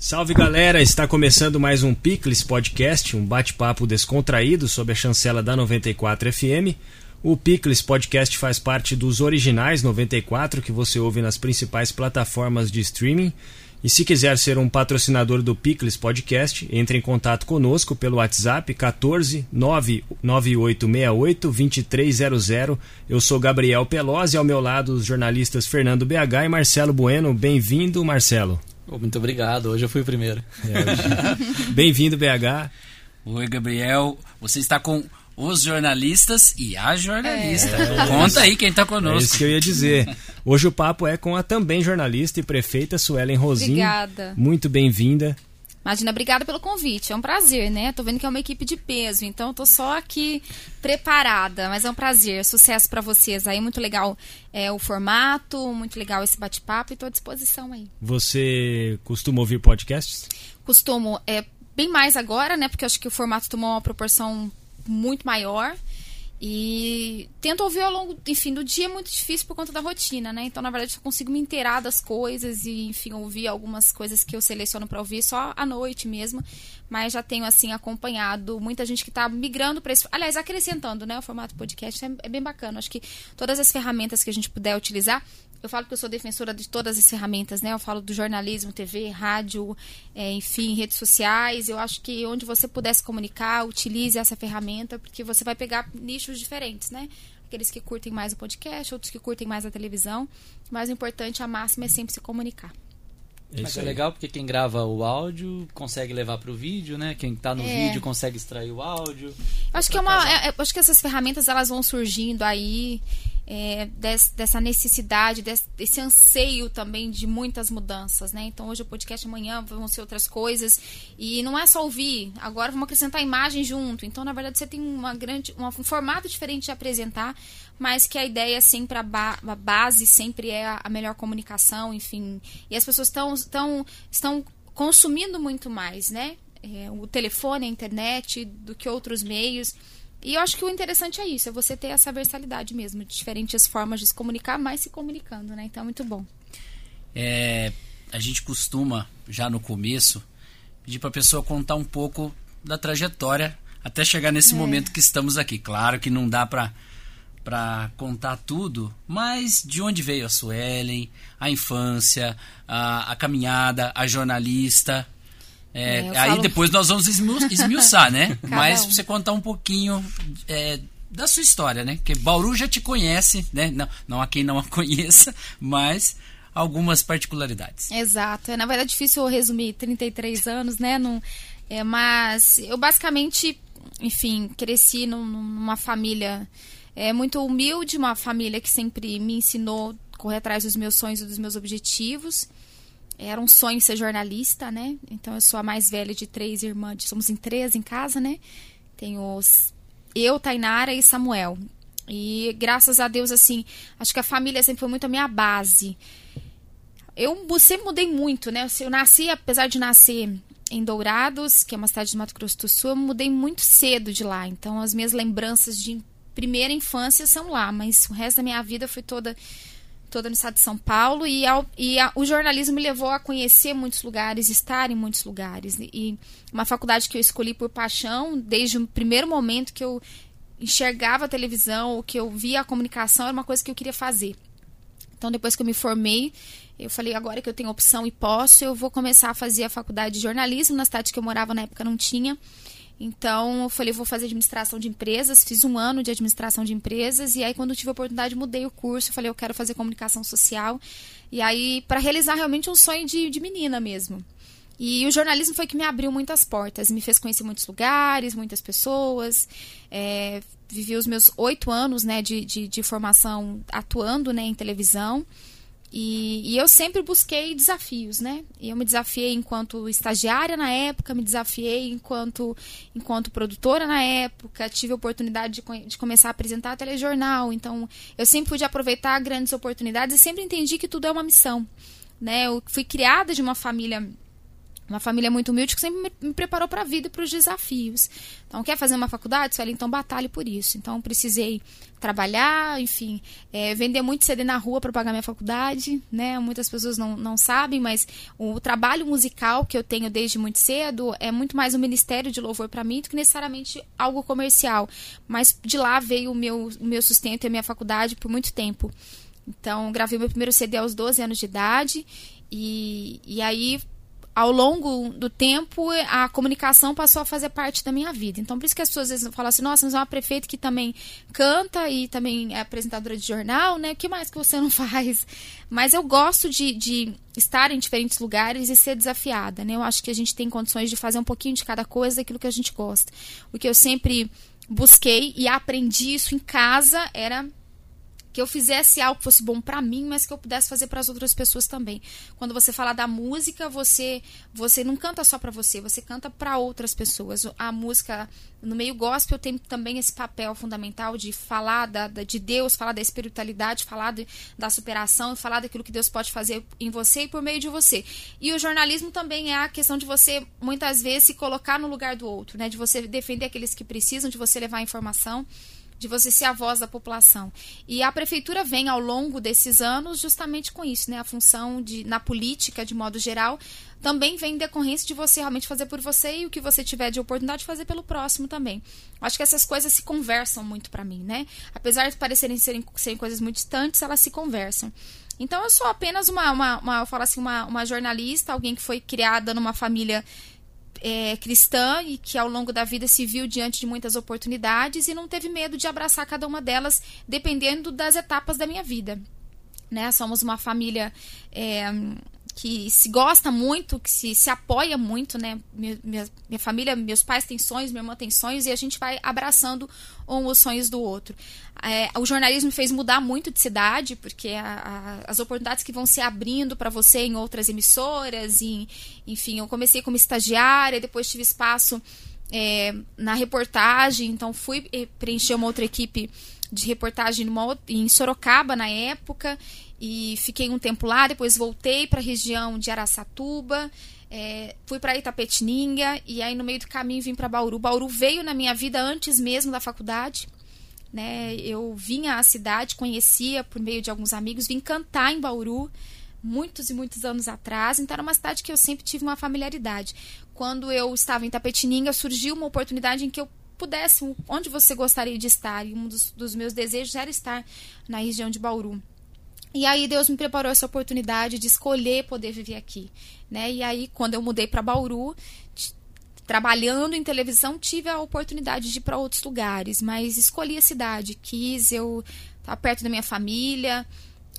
Salve galera, está começando mais um Picles Podcast, um bate-papo descontraído sob a chancela da 94 FM. O Picles Podcast faz parte dos originais 94 que você ouve nas principais plataformas de streaming. E se quiser ser um patrocinador do Picles Podcast, entre em contato conosco pelo WhatsApp 14 99868 2300. Eu sou Gabriel Pelosi e ao meu lado os jornalistas Fernando BH e Marcelo Bueno. Bem-vindo, Marcelo. Muito obrigado, hoje eu fui o primeiro. É, Bem-vindo, BH. Oi, Gabriel. Você está com os jornalistas e a jornalista. É. Conta aí quem está conosco. É isso que eu ia dizer. Hoje o papo é com a também jornalista e prefeita Suelen Rosinho. Obrigada. Muito bem-vinda. Imagina, obrigada pelo convite. É um prazer, né? Tô vendo que é uma equipe de peso, então tô só aqui preparada, mas é um prazer. Sucesso para vocês aí, muito legal é, o formato, muito legal esse bate-papo e tô à disposição aí. Você costuma ouvir podcasts? Costumo, é bem mais agora, né? Porque eu acho que o formato tomou uma proporção muito maior. E tento ouvir ao longo, enfim, do dia é muito difícil por conta da rotina, né? Então, na verdade, eu consigo me inteirar das coisas e, enfim, ouvir algumas coisas que eu seleciono para ouvir só à noite mesmo. Mas já tenho, assim, acompanhado muita gente que está migrando para esse. Aliás, acrescentando, né? O formato podcast é, é bem bacana. Acho que todas as ferramentas que a gente puder utilizar eu falo que eu sou defensora de todas as ferramentas, né? Eu falo do jornalismo, TV, rádio, é, enfim, redes sociais. Eu acho que onde você puder se comunicar, utilize essa ferramenta, porque você vai pegar nichos diferentes, né? Aqueles que curtem mais o podcast, outros que curtem mais a televisão. Mas o importante, a máxima, é sempre se comunicar. É Mas é legal porque quem grava o áudio consegue levar para o vídeo, né? Quem está no é. vídeo consegue extrair o áudio. Acho que é uma, é, acho que essas ferramentas elas vão surgindo aí é, des, dessa necessidade, des, desse anseio também de muitas mudanças, né? Então hoje o podcast, amanhã vão ser outras coisas e não é só ouvir. Agora vamos acrescentar imagem junto. Então na verdade você tem uma grande, um formato diferente de apresentar mas que a ideia sempre, a, ba a base sempre é a, a, melhor comunicação, enfim. E as pessoas tão, tão, estão consumindo muito mais, né? É, o telefone, a internet, do que outros meios. E eu acho que o interessante é isso, é você ter essa versalidade mesmo, diferentes formas de se comunicar, mas se comunicando, né? Então é muito bom. É, a gente costuma, já no começo, pedir para a pessoa contar um pouco da trajetória até chegar nesse é. momento que estamos aqui. Claro que não dá para para contar tudo, mas de onde veio a Suelen, a infância, a, a caminhada, a jornalista. É, é, aí falo... depois nós vamos esmiuçar, né? mas um. você contar um pouquinho é, da sua história, né? Porque Bauru já te conhece, né? Não, não há quem não a conheça, mas algumas particularidades. Exato. É, na verdade, é difícil resumir 33 anos, né? Não, é, mas eu basicamente, enfim, cresci num, numa família é muito humilde, uma família que sempre me ensinou a correr atrás dos meus sonhos e dos meus objetivos. Era um sonho ser jornalista, né? Então eu sou a mais velha de três irmãs, somos em três em casa, né? Tenho os, eu, Tainara e Samuel. E graças a Deus, assim, acho que a família sempre foi muito a minha base. Eu sempre mudei muito, né? Eu nasci, apesar de nascer em Dourados, que é uma cidade de Mato Grosso do Sul, eu mudei muito cedo de lá. Então, as minhas lembranças de primeira infância são lá, mas o resto da minha vida foi toda toda no estado de São Paulo e, ao, e a, o jornalismo me levou a conhecer muitos lugares, estar em muitos lugares e uma faculdade que eu escolhi por paixão desde o primeiro momento que eu enxergava a televisão, que eu via a comunicação era uma coisa que eu queria fazer. Então depois que eu me formei, eu falei agora que eu tenho opção e posso, eu vou começar a fazer a faculdade de jornalismo na cidade que eu morava na época não tinha. Então, eu falei, vou fazer administração de empresas. Fiz um ano de administração de empresas. E aí, quando tive a oportunidade, mudei o curso. Falei, eu quero fazer comunicação social. E aí, para realizar realmente um sonho de, de menina mesmo. E o jornalismo foi que me abriu muitas portas, me fez conhecer muitos lugares, muitas pessoas. É, vivi os meus oito anos né, de, de, de, formação atuando né, em televisão. E, e, eu sempre busquei desafios, né? Eu me desafiei enquanto estagiária na época, me desafiei enquanto, enquanto produtora na época, tive a oportunidade de, de começar a apresentar telejornal. Então, eu sempre pude aproveitar grandes oportunidades e sempre entendi que tudo é uma missão, né? Eu fui criada de uma família uma família muito humilde que sempre me preparou para a vida e para os desafios. Então, quer fazer uma faculdade? Sueli, então batalhe por isso. Então, precisei trabalhar, enfim, é, vender muito CD na rua para pagar minha faculdade, né? Muitas pessoas não, não sabem, mas o trabalho musical que eu tenho desde muito cedo é muito mais um ministério de louvor para mim do que necessariamente algo comercial. Mas de lá veio o meu, o meu sustento e a minha faculdade por muito tempo. Então, gravei meu primeiro CD aos 12 anos de idade e, e aí ao longo do tempo, a comunicação passou a fazer parte da minha vida. Então, por isso que as pessoas às vezes falam assim: nossa, mas é uma prefeita que também canta e também é apresentadora de jornal, né? O que mais que você não faz? Mas eu gosto de, de estar em diferentes lugares e ser desafiada, né? Eu acho que a gente tem condições de fazer um pouquinho de cada coisa daquilo que a gente gosta. O que eu sempre busquei e aprendi isso em casa era que eu fizesse algo que fosse bom para mim, mas que eu pudesse fazer para as outras pessoas também. Quando você fala da música, você você não canta só para você, você canta para outras pessoas. A música no meio gospel tem também esse papel fundamental de falar da, de Deus, falar da espiritualidade, falar de, da superação, falar daquilo que Deus pode fazer em você e por meio de você. E o jornalismo também é a questão de você muitas vezes se colocar no lugar do outro, né? De você defender aqueles que precisam, de você levar informação de você ser a voz da população. E a prefeitura vem ao longo desses anos justamente com isso, né? A função de na política de modo geral também vem em decorrência de você realmente fazer por você e o que você tiver de oportunidade de fazer pelo próximo também. Acho que essas coisas se conversam muito para mim, né? Apesar de parecerem serem, serem coisas muito distantes, elas se conversam. Então eu sou apenas uma, uma, uma eu falo assim, uma, uma jornalista, alguém que foi criada numa família é, cristã e que ao longo da vida se viu diante de muitas oportunidades e não teve medo de abraçar cada uma delas, dependendo das etapas da minha vida. Né? Somos uma família é, que se gosta muito, que se, se apoia muito, né? Minha, minha, minha, família, meus pais têm sonhos, minha irmã tem sonhos e a gente vai abraçando um os sonhos do outro. É, o jornalismo fez mudar muito de cidade, porque a, a, as oportunidades que vão se abrindo para você em outras emissoras, em, enfim, eu comecei como estagiária, depois tive espaço é, na reportagem, então fui eh, preencher uma outra equipe de reportagem numa, em Sorocaba na época e fiquei um tempo lá, depois voltei para a região de Araçatuba, é, fui para Itapetininga e aí no meio do caminho vim para Bauru. Bauru veio na minha vida antes mesmo da faculdade. Né? Eu vinha à cidade, conhecia por meio de alguns amigos, vim cantar em Bauru muitos e muitos anos atrás, então era uma cidade que eu sempre tive uma familiaridade. Quando eu estava em Tapetininga, surgiu uma oportunidade em que eu pudesse, onde você gostaria de estar, e um dos, dos meus desejos era estar na região de Bauru. E aí Deus me preparou essa oportunidade de escolher poder viver aqui, né? E aí quando eu mudei para Bauru, trabalhando em televisão, tive a oportunidade de ir para outros lugares, mas escolhi a cidade, quis, eu estar perto da minha família.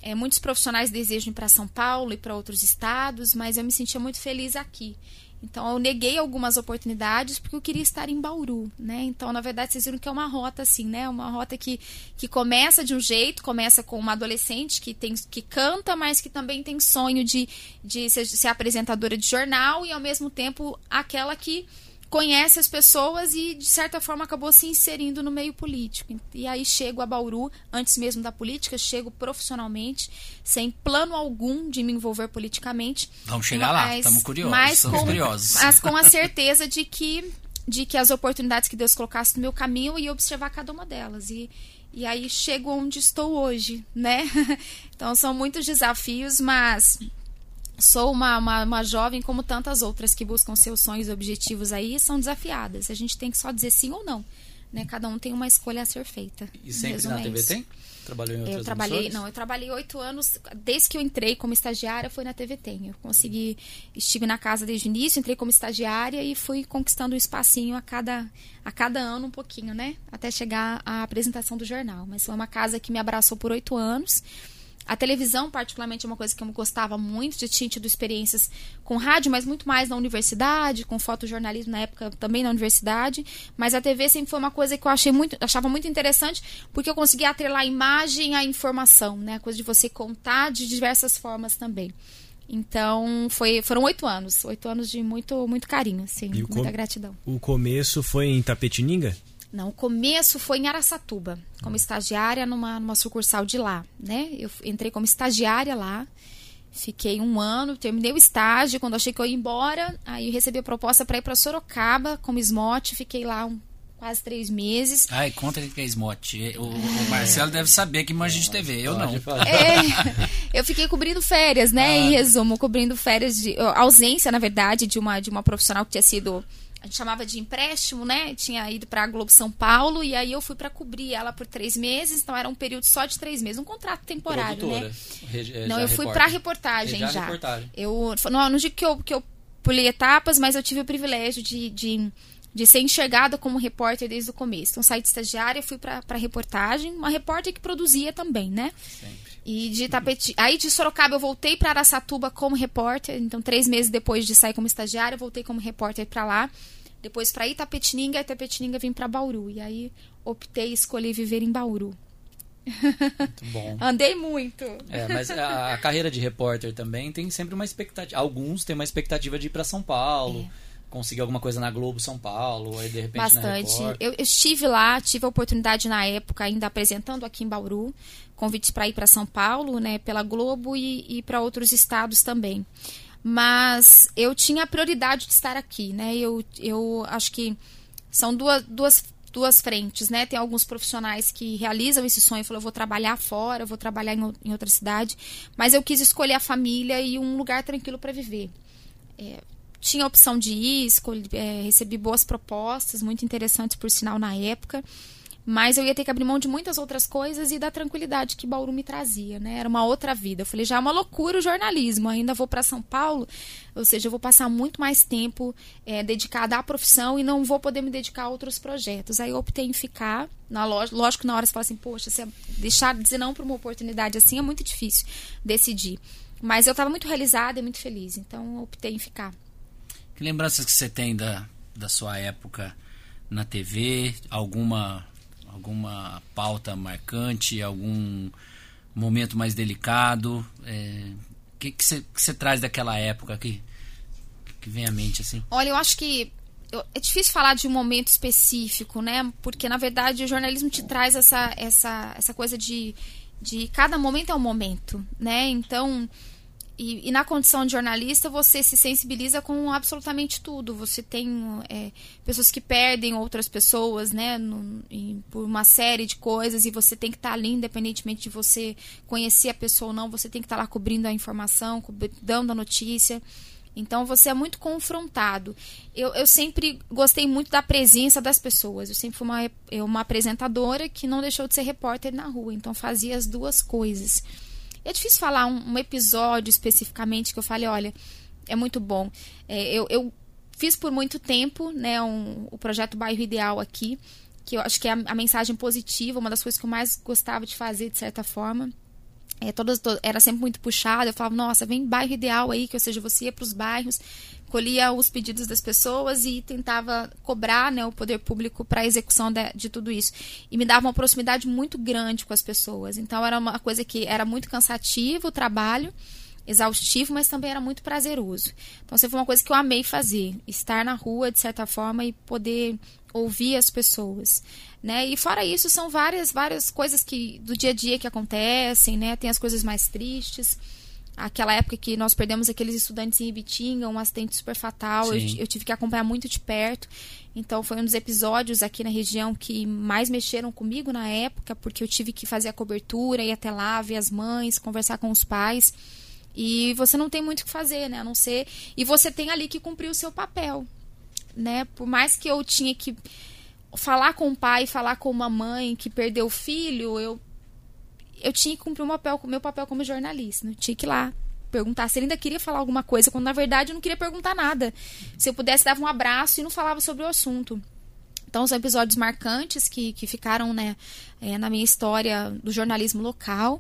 É, muitos profissionais desejam ir para São Paulo e para outros estados, mas eu me sentia muito feliz aqui. Então eu neguei algumas oportunidades porque eu queria estar em Bauru, né? Então, na verdade, vocês viram que é uma rota assim, né? Uma rota que, que começa de um jeito, começa com uma adolescente que tem que canta, mas que também tem sonho de, de ser, ser apresentadora de jornal e ao mesmo tempo aquela que conhece as pessoas e, de certa forma, acabou se inserindo no meio político. E aí chego a Bauru, antes mesmo da política, chego profissionalmente, sem plano algum de me envolver politicamente. Vamos chegar mas, lá, estamos curiosos. Mas com, curiosos. Mas com a certeza de que, de que as oportunidades que Deus colocasse no meu caminho, eu ia observar cada uma delas. E, e aí chego onde estou hoje, né? Então são muitos desafios, mas sou uma, uma, uma, jovem como tantas outras que buscam seus sonhos e objetivos aí são desafiadas. A gente tem que só dizer sim ou não. Né? Cada um tem uma escolha a ser feita. E sempre na TV tem? Trabalhou em outras eu trabalhei, emissoras? não, eu trabalhei oito anos, desde que eu entrei como estagiária foi na TV Tem. Eu consegui, estive na casa desde o início, entrei como estagiária e fui conquistando um espacinho a cada, a cada ano um pouquinho, né? Até chegar à apresentação do jornal. Mas foi uma casa que me abraçou por oito anos. A televisão, particularmente, é uma coisa que eu gostava muito, de tinha tido experiências com rádio, mas muito mais na universidade, com fotojornalismo na época também na universidade. Mas a TV sempre foi uma coisa que eu achei muito, achava muito interessante, porque eu conseguia atrelar a imagem à informação, né? A coisa de você contar de diversas formas também. Então, foi, foram oito anos. Oito anos de muito, muito carinho, assim, muita gratidão. O começo foi em Tapetininga? Não, o começo foi em Araçatuba, como estagiária numa, numa sucursal de lá, né? Eu entrei como estagiária lá. Fiquei um ano, terminei o estágio. Quando achei que eu ia embora, aí recebi a proposta para ir para Sorocaba como esmote. Fiquei lá um, quase três meses. Ai, conta o que é esmote. O, o Marcelo deve saber que imagem de TV, eu não. É, eu fiquei cobrindo férias, né? Ah. Em resumo, cobrindo férias de ausência, na verdade, de uma de uma profissional que tinha sido a gente chamava de empréstimo, né? Tinha ido para a Globo São Paulo e aí eu fui para cobrir ela por três meses, então era um período só de três meses, um contrato temporário, Produtora. né? Não, eu fui para reportagem já. já. Reportagem. Eu não, não digo que eu, que eu pulei etapas, mas eu tive o privilégio de, de, de ser enxergada como repórter desde o começo. Então saí de estagiária, fui para reportagem, uma repórter que produzia também, né? Sempre. E de Tapeti... Aí de Sorocaba eu voltei para Araçatuba como repórter. Então, três meses depois de sair como estagiária, eu voltei como repórter para lá. Depois para Itapetininga, Itapetininga vim para Bauru. E aí optei e escolhi viver em Bauru. Muito bom. Andei muito. É, mas a, a, carreira de repórter também tem sempre uma expectativa. Alguns têm uma expectativa de ir para São Paulo. É conseguir alguma coisa na Globo São Paulo, aí de repente Bastante. Eu, eu, estive lá, tive a oportunidade na época, ainda apresentando aqui em Bauru, convites para ir para São Paulo, né, pela Globo e, e para outros estados também. Mas eu tinha a prioridade de estar aqui, né? Eu, eu acho que são duas, duas, duas frentes, né? Tem alguns profissionais que realizam esse sonho, falam, eu vou trabalhar fora, eu vou trabalhar em, em outra cidade, mas eu quis escolher a família e um lugar tranquilo para viver. É, tinha opção de ir, escolhi, é, recebi boas propostas, muito interessantes por sinal na época, mas eu ia ter que abrir mão de muitas outras coisas e da tranquilidade que Bauru me trazia, né? Era uma outra vida. Eu falei, já é uma loucura o jornalismo, ainda vou para São Paulo, ou seja, eu vou passar muito mais tempo é, dedicada à profissão e não vou poder me dedicar a outros projetos. Aí eu optei em ficar, na loja, lógico na hora você fala assim, poxa, você deixar de dizer não para uma oportunidade assim é muito difícil decidir. Mas eu estava muito realizada e muito feliz, então optei em ficar. Que lembranças que você tem da, da sua época na TV? Alguma, alguma pauta marcante? Algum momento mais delicado? É, o você, que você traz daquela época aqui? Que vem à mente assim? Olha, eu acho que eu, é difícil falar de um momento específico, né? Porque na verdade o jornalismo te traz essa, essa, essa coisa de, de cada momento é um momento, né? Então e, e, na condição de jornalista, você se sensibiliza com absolutamente tudo. Você tem é, pessoas que perdem outras pessoas, né? No, em, por uma série de coisas, e você tem que estar tá ali, independentemente de você conhecer a pessoa ou não, você tem que estar tá lá cobrindo a informação, dando a notícia. Então você é muito confrontado. Eu, eu sempre gostei muito da presença das pessoas. Eu sempre fui uma, uma apresentadora que não deixou de ser repórter na rua. Então fazia as duas coisas. É difícil falar um, um episódio especificamente que eu fale, olha, é muito bom. É, eu, eu, fiz por muito tempo né, um, o projeto Bairro Ideal aqui, que eu acho que é a, a, mensagem positiva, uma das coisas que eu mais gostava de fazer, de certa forma. É, todas, to, era sempre muito puxada. Eu falava, nossa, vem bairro ideal aí, que ou seja, você ia para os bairros colhia os pedidos das pessoas e tentava cobrar né, o poder público para a execução de, de, tudo isso. E me dava uma proximidade muito grande com as pessoas. Então era uma coisa que era muito cansativo o trabalho, exaustivo, mas também era muito prazeroso. Então sempre foi uma coisa que eu amei fazer, estar na rua de certa forma e poder ouvir as pessoas, né? E fora isso são várias várias coisas que do dia a dia que acontecem, né? Tem as coisas mais tristes aquela época que nós perdemos aqueles estudantes em Ibitinga, um acidente super fatal, eu, eu, tive que acompanhar muito de perto. Então foi um dos episódios aqui na região que mais mexeram comigo na época, porque eu tive que fazer a cobertura, ir até lá, ver as mães, conversar com os pais. E você não tem muito o que fazer, né? A não ser. E você tem ali que cumprir o seu papel. Né? Por mais que eu tinha que falar com o pai, falar com uma mãe que perdeu o filho, eu eu tinha que cumprir o papel, meu papel como jornalista. Eu tinha que ir lá perguntar se ele ainda queria falar alguma coisa, quando na verdade eu não queria perguntar nada. Se eu pudesse, dava um abraço e não falava sobre o assunto. Então, são episódios marcantes que, que ficaram né, é, na minha história do jornalismo local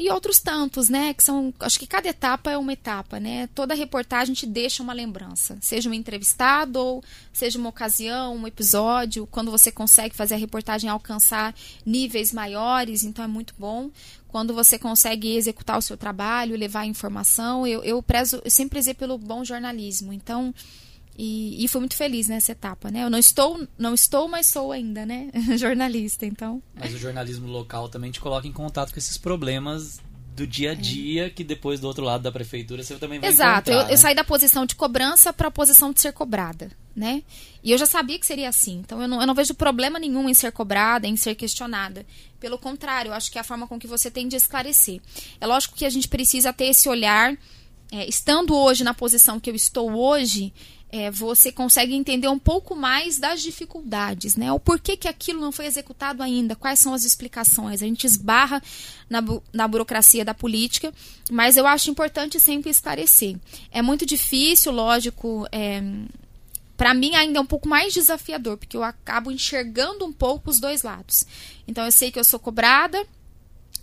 e outros tantos, né? Que são. Acho que cada etapa é uma etapa, né? Toda reportagem te deixa uma lembrança. Seja um entrevistado ou seja uma ocasião, um episódio, quando você consegue fazer a reportagem alcançar níveis maiores, então é muito bom. Quando você consegue executar o seu trabalho, levar informação, eu, eu prezo, eu sempre prezei pelo bom jornalismo. Então, e, e fui muito feliz nessa etapa, né? Eu não estou, não estou, mas sou ainda, né? Jornalista, então. Mas o jornalismo local também te coloca em contato com esses problemas do dia a dia que depois do outro lado da prefeitura você também vai Exato, eu, né? eu saí da posição de cobrança para a posição de ser cobrada, né? E eu já sabia que seria assim, então eu não, eu não vejo problema nenhum em ser cobrada, em ser questionada. Pelo contrário, eu acho que é a forma com que você tem de esclarecer. É lógico que a gente precisa ter esse olhar, é, estando hoje na posição que eu estou hoje, é, você consegue entender um pouco mais das dificuldades, né? O porquê que aquilo não foi executado ainda, quais são as explicações. A gente esbarra na, bu na burocracia da política, mas eu acho importante sempre esclarecer. É muito difícil, lógico, é, para mim ainda é um pouco mais desafiador, porque eu acabo enxergando um pouco os dois lados. Então eu sei que eu sou cobrada,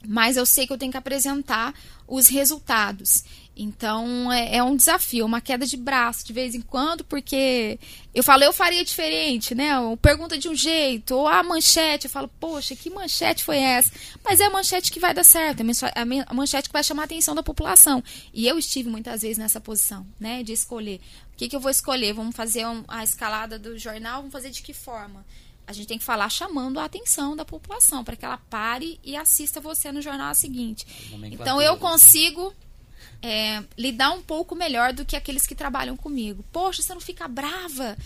mas eu sei que eu tenho que apresentar os resultados. Então é, é, um desafio, uma queda de braço de vez em quando, porque eu falo, eu faria diferente, né? Ou pergunta de um jeito, ou a manchete, eu falo, poxa, que manchete foi essa? Mas é a manchete que vai dar certo, é a manchete que vai chamar a atenção da população. E eu estive muitas vezes nessa posição, né? De escolher. O que, que eu vou escolher? Vamos fazer um, a escalada do jornal, vamos fazer de que forma? A gente tem que falar chamando a atenção da população, para que ela pare e assista você no jornal seguinte. Então eu consigo é, lidar um pouco melhor do que aqueles que trabalham comigo. Poxa, você não fica brava?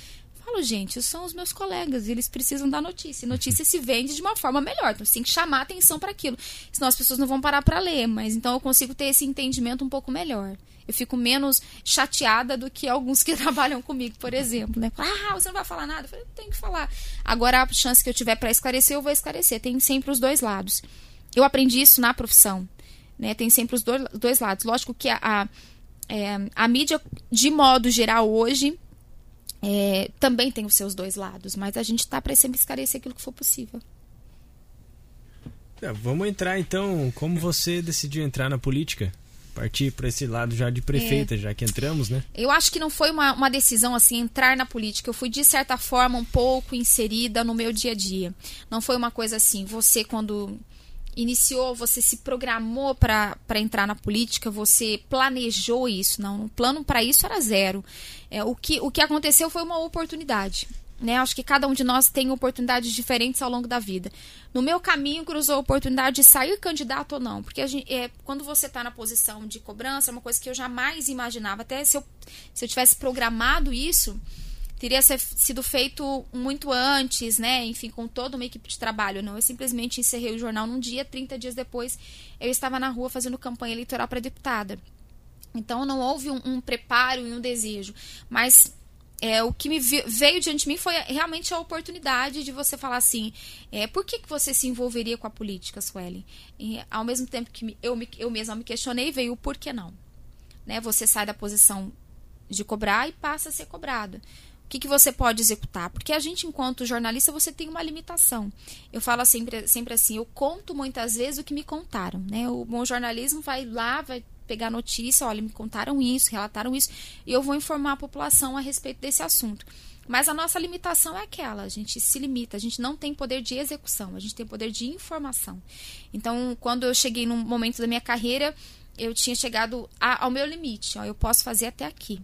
Falo, gente, são os meus colegas, eles precisam da notícia. E notícia se vende de uma forma melhor, então você tem que chamar atenção para aquilo. Senão as pessoas não vão parar para ler, mas então eu consigo ter esse entendimento um pouco melhor. Eu fico menos chateada do que alguns que trabalham comigo, por exemplo. Né? Ah, você não vai falar nada? Eu falei, tenho que falar. Agora, a chance que eu tiver para esclarecer, eu vou esclarecer. Tem sempre os dois lados. Eu aprendi isso na profissão. Né? Tem sempre os dois, dois lados. Lógico que a, a, é, a mídia, de modo geral, hoje, é, também tem os seus dois lados, mas a gente está para sempre esclarecer aquilo que for possível. É, vamos entrar então. Como você decidiu entrar na política? Partir para esse lado já de prefeita, é. já que entramos, né? Eu acho que não foi uma, uma decisão assim, entrar na política. Eu fui, de certa forma, um pouco inserida no meu dia a dia. Não foi uma coisa assim, você, quando iniciou, você se programou para entrar na política, você planejou isso. Não, o plano para isso era zero. É, o, que, o que aconteceu foi uma oportunidade. Né? Acho que cada um de nós tem oportunidades diferentes ao longo da vida. No meu caminho, cruzou a oportunidade de sair candidato ou não. Porque gente, é, quando você está na posição de cobrança, é uma coisa que eu jamais imaginava. Até se eu, se eu tivesse programado isso, teria sido feito muito antes, né? Enfim, com toda uma equipe de trabalho. Não, eu simplesmente encerrei o jornal num dia, 30 dias depois, eu estava na rua fazendo campanha eleitoral para deputada. Então não houve um, um preparo e um desejo. Mas é, o que me veio diante de mim foi realmente a oportunidade de você falar assim: é, por que, que você se envolveria com a política, Sueli? E, ao mesmo tempo que eu, me, eu mesma me questionei, veio o por que não. Né? Você sai da posição de cobrar e passa a ser cobrado. O que, que você pode executar? Porque a gente, enquanto jornalista, você tem uma limitação. Eu falo sempre, sempre assim: eu conto muitas vezes o que me contaram. Né? O bom jornalismo vai lá, vai pegar notícia, olha, me contaram isso, relataram isso, e eu vou informar a população a respeito desse assunto. Mas a nossa limitação é aquela, a gente se limita, a gente não tem poder de execução, a gente tem poder de informação. Então, quando eu cheguei num momento da minha carreira, eu tinha chegado a, ao meu limite, ó, eu posso fazer até aqui.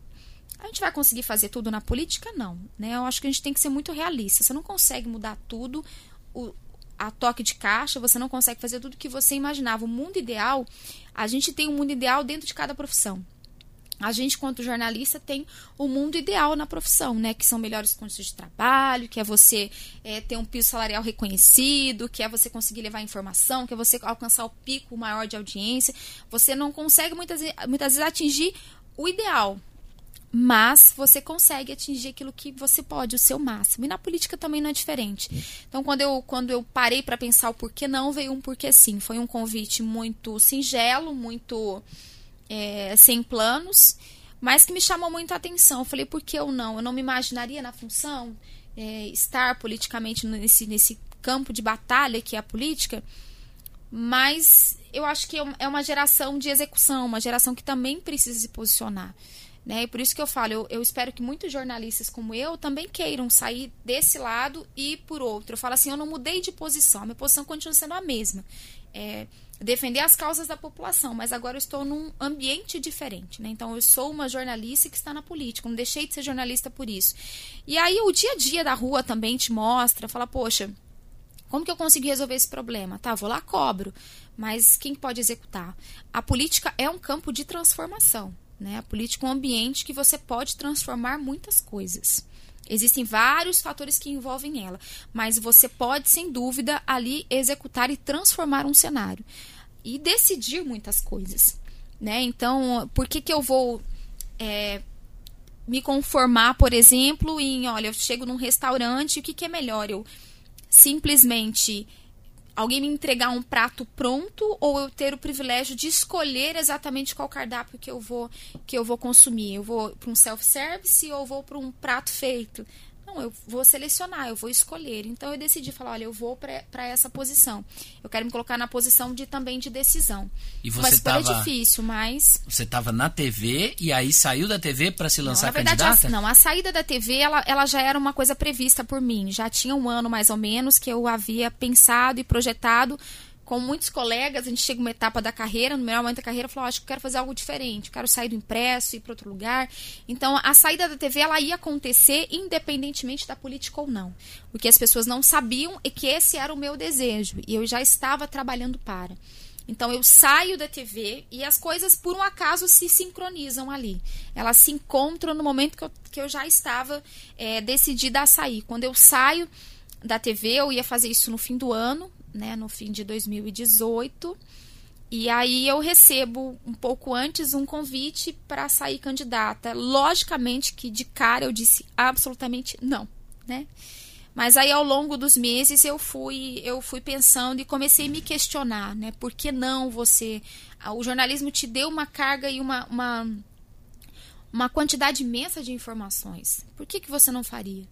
A gente vai conseguir fazer tudo na política? Não. Né? Eu acho que a gente tem que ser muito realista. Você não consegue mudar tudo. O, a toque de caixa, você não consegue fazer tudo que você imaginava. O mundo ideal, a gente tem um mundo ideal dentro de cada profissão. A gente, quanto jornalista, tem o mundo ideal na profissão, né? Que são melhores condições de trabalho, que é você é, ter um piso salarial reconhecido, que é você conseguir levar informação, que é você alcançar o pico maior de audiência. Você não consegue muitas, muitas vezes atingir o ideal, mas você consegue atingir aquilo que você pode, o seu máximo. E na política também não é diferente. Então, quando eu, quando eu parei para pensar o porquê não, veio um porquê sim. Foi um convite muito singelo, muito é, sem planos, mas que me chamou muito a atenção. Eu falei, por que eu não? Eu não me imaginaria na função é, estar politicamente nesse, nesse campo de batalha que é a política, mas eu acho que é, é uma geração de execução, uma geração que também precisa se posicionar. Né? E por isso que eu falo, eu, eu, espero que muitos jornalistas como eu também queiram sair desse lado e por outro. Eu falo assim, eu não mudei de posição, minha posição continua sendo a mesma. É, defender as causas da população, mas agora eu estou num ambiente diferente, né? Então eu sou uma jornalista que está na política, não deixei de ser jornalista por isso. E aí o dia a dia da rua também te mostra, fala, poxa, Como que eu consegui resolver esse problema? Tá, vou lá, cobro. Mas quem pode executar? A política é um campo de transformação. Né? A política é um ambiente que você pode transformar muitas coisas. Existem vários fatores que envolvem ela, mas você pode, sem dúvida, ali executar e transformar um cenário e decidir muitas coisas. Né? Então, por que, que eu vou é, me conformar, por exemplo, em, olha, eu chego num restaurante, o que, que é melhor? Eu simplesmente alguém me entregar um prato pronto ou eu ter o privilégio de escolher exatamente qual cardápio que eu vou que eu vou consumir. Eu vou para um self-service ou vou para um prato feito. Eu vou selecionar, eu vou escolher. Então eu decidi falar, olha, eu vou para essa posição. Eu quero me colocar na posição de também de decisão. E você mas tava, difícil, mas Você estava na TV e aí saiu da TV para se lançar não, na verdade, candidata? A, não, a saída da TV, ela, ela já era uma coisa prevista por mim. Já tinha um ano mais ou menos que eu havia pensado e projetado com muitos colegas, a gente chega uma etapa da carreira, no melhor momento da carreira, falou, oh, acho que eu quero fazer algo diferente, quero sair do impresso, ir para outro lugar. Então, a saída da TV, ela ia acontecer independentemente da política ou não. O que as pessoas não sabiam é que esse era o meu desejo, e eu já estava trabalhando para. Então, eu saio da TV e as coisas, por um acaso, se sincronizam ali. Elas se encontram no momento que eu, que eu já estava é, decidida a sair. Quando eu saio da TV, eu ia fazer isso no fim do ano, né, no fim de 2018. E aí eu recebo um pouco antes um convite para sair candidata. Logicamente que de cara eu disse absolutamente não, né? Mas aí ao longo dos meses eu fui eu fui pensando e comecei a me questionar, né? Por que não você o jornalismo te deu uma carga e uma uma, uma quantidade imensa de informações. Por que que você não faria?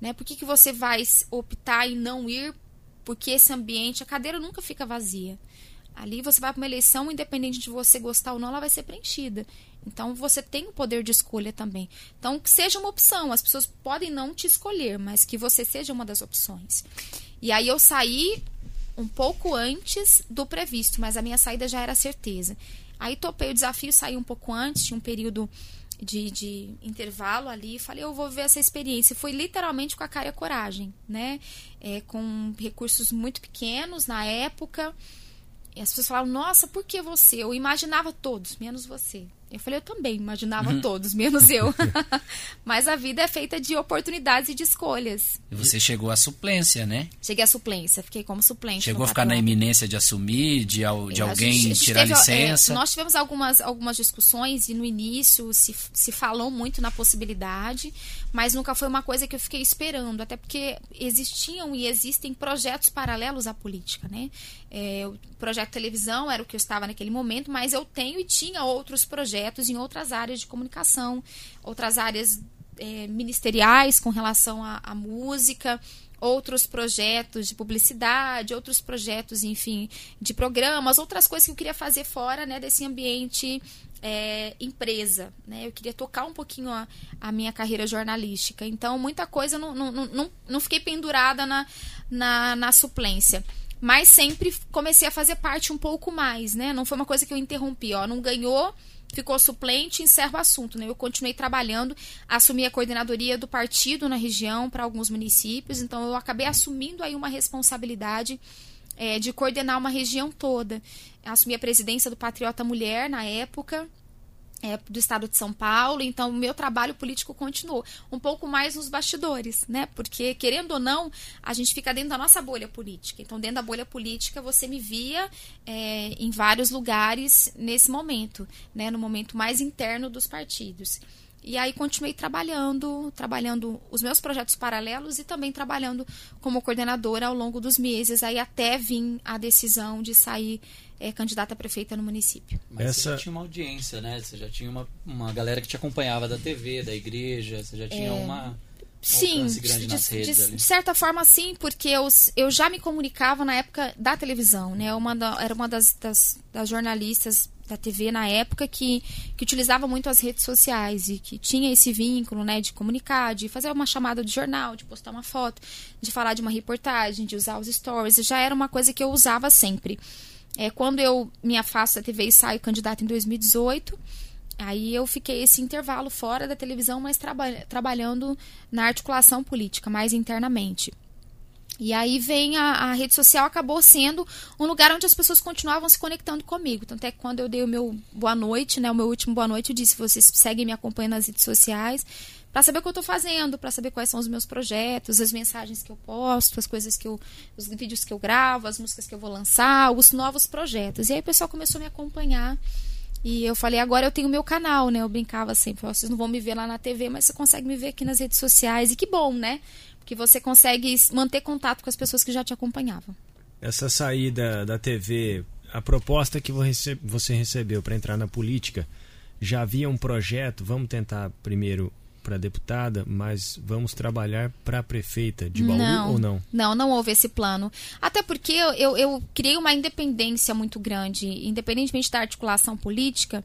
Né? Por que, que você vai optar em não ir porque esse ambiente, a cadeira nunca fica vazia. Ali você vai para uma eleição, independente de você gostar ou não, ela vai ser preenchida. Então você tem o poder de escolha também. Então que seja uma opção. As pessoas podem não te escolher, mas que você seja uma das opções. E aí eu saí um pouco antes do previsto, mas a minha saída já era certeza. Aí topei o desafio, saí um pouco antes, tinha um período de, de intervalo ali, falei, eu vou ver essa experiência. Foi literalmente com a cara e a coragem, né? É, com recursos muito pequenos na época. E as pessoas falavam, nossa, por que você? Eu imaginava todos, menos você. Eu falei, eu também imaginava uhum. todos, menos eu. Mas a vida é feita de oportunidades e de escolhas. E você chegou à suplência, né? Cheguei à suplência, fiquei como suplente. Chegou a ficar na iminência de assumir, de, de é, alguém gente, tirar teve, licença? É, nós tivemos algumas, algumas discussões e no início se, se falou muito na possibilidade, mas nunca foi uma coisa que eu fiquei esperando, até porque existiam e existem projetos paralelos à política, né? É, o projeto televisão era o que eu estava naquele momento, mas eu tenho e tinha outros projetos em outras áreas de comunicação, outras áreas é, ministeriais com relação à, à música, outros projetos de publicidade, outros projetos, enfim, de programas, outras coisas que eu queria fazer fora né, desse ambiente é, empresa. Né? Eu queria tocar um pouquinho a, a, minha carreira jornalística. Então, muita coisa não, não, não, não fiquei pendurada na, na, na suplência mas sempre comecei a fazer parte um pouco mais, né? Não foi uma coisa que eu interrompi, ó, não ganhou, ficou suplente, encerra o assunto, né? Eu continuei trabalhando, assumi a coordenadoria do partido na região para alguns municípios, então eu acabei assumindo aí uma responsabilidade é, de coordenar uma região toda. Assumi a presidência do Patriota Mulher na época, é, do estado de São Paulo, então o meu trabalho político continuou. Um pouco mais nos bastidores, né? Porque, querendo ou não, a gente fica dentro da nossa bolha política. Então, dentro da bolha política, você me via é, em vários lugares nesse momento, né? No momento mais interno dos partidos. E aí continuei trabalhando, trabalhando os meus projetos paralelos e também trabalhando como coordenadora ao longo dos meses, aí até vir a decisão de sair é, candidata a prefeita no município. Mas Essa... você já tinha uma audiência, né? Você já tinha uma, uma galera que te acompanhava da TV, da igreja, você já tinha é... uma. Sim, de, de, de, certa forma sim, porque eu, eu já me comunicava na época da televisão, né? Uma da, era uma das, das, das jornalistas da TV na época que, que utilizava muito as redes sociais e que tinha esse vínculo, né, de comunicar, de fazer uma chamada de jornal, de postar uma foto, de falar de uma reportagem, de usar os stories, já era uma coisa que eu usava sempre. É, quando eu me afasto da TV e saio candidata em 2018, aí eu fiquei esse intervalo fora da televisão, mas traba trabalhando na articulação política, mais internamente. E aí vem a, a, rede social acabou sendo um lugar onde as pessoas continuavam se conectando comigo. Tanto é que quando eu dei o meu boa noite, né, o meu último boa noite, eu disse: vocês seguem me acompanhando nas redes sociais para saber o que eu estou fazendo, para saber quais são os meus projetos, as mensagens que eu posto, as coisas que eu, os vídeos que eu gravo, as músicas que eu vou lançar, os novos projetos. E aí o pessoal começou a me acompanhar. E eu falei, agora eu tenho meu canal, né? Eu brincava sempre, vocês não vão me ver lá na TV, mas você consegue me ver aqui nas redes sociais. E que bom, né? que você consegue manter contato com as pessoas que já te acompanhavam. Essa saída da TV, a proposta que você recebeu para entrar na política, já havia um projeto, vamos tentar primeiro para deputada, mas vamos trabalhar para prefeita de Bauru não, ou não? Não, não houve esse plano. Até porque eu, eu, eu criei uma independência muito grande, independentemente da articulação política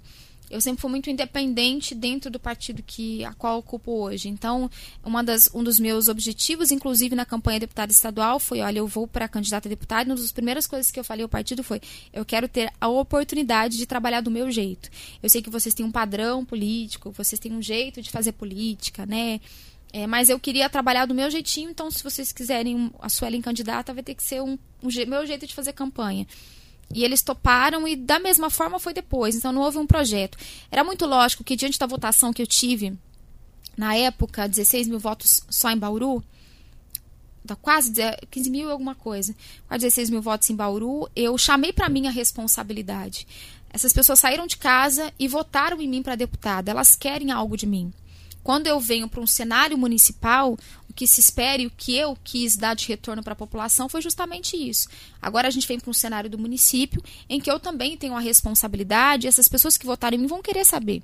eu sempre fui muito independente dentro do partido que a qual ocupo hoje. Então, uma das, um dos meus objetivos, inclusive na campanha deputada estadual, foi: olha, eu vou para candidata a deputada. E uma das primeiras coisas que eu falei ao partido foi: eu quero ter a oportunidade de trabalhar do meu jeito. Eu sei que vocês têm um padrão político, vocês têm um jeito de fazer política, né? É, mas eu queria trabalhar do meu jeitinho, então se vocês quiserem a Suelen candidata, vai ter que ser um, um meu jeito de fazer campanha. E eles toparam e da mesma forma foi depois. Então não houve um projeto. Era muito lógico que diante da votação que eu tive, na época, 16 mil votos só em Bauru, quase 15 mil e alguma coisa, quase 16 mil votos em Bauru, eu chamei para mim a responsabilidade. Essas pessoas saíram de casa e votaram em mim para deputada. Elas querem algo de mim. Quando eu venho para um cenário municipal, que se espera e o que eu quis dar de retorno para a população foi justamente isso. Agora a gente vem para um cenário do município em que eu também tenho a responsabilidade, essas pessoas que votaram em mim vão querer saber.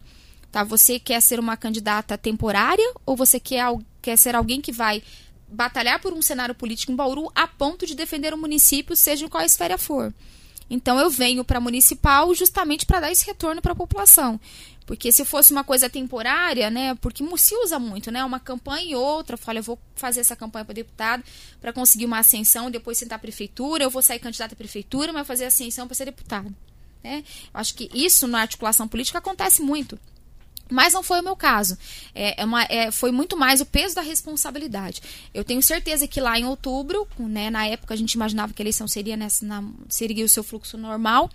Tá? Você quer ser uma candidata temporária ou você quer, quer ser alguém que vai batalhar por um cenário político em Bauru a ponto de defender o município, seja em qual esfera for? Então eu venho para municipal justamente para dar esse retorno para a população. Porque se fosse uma coisa temporária, né? Porque se usa muito, né? Uma campanha e outra. Fala, eu vou fazer essa campanha para deputado para conseguir uma ascensão, depois sentar a prefeitura, eu vou sair candidata à prefeitura, mas fazer ascensão para ser deputado. Né? Eu acho que isso na articulação política acontece muito. Mas não foi o meu caso. É, é uma, é, foi muito mais o peso da responsabilidade. Eu tenho certeza que lá em outubro, né, na época a gente imaginava que a eleição seria nessa, na, seria o seu fluxo normal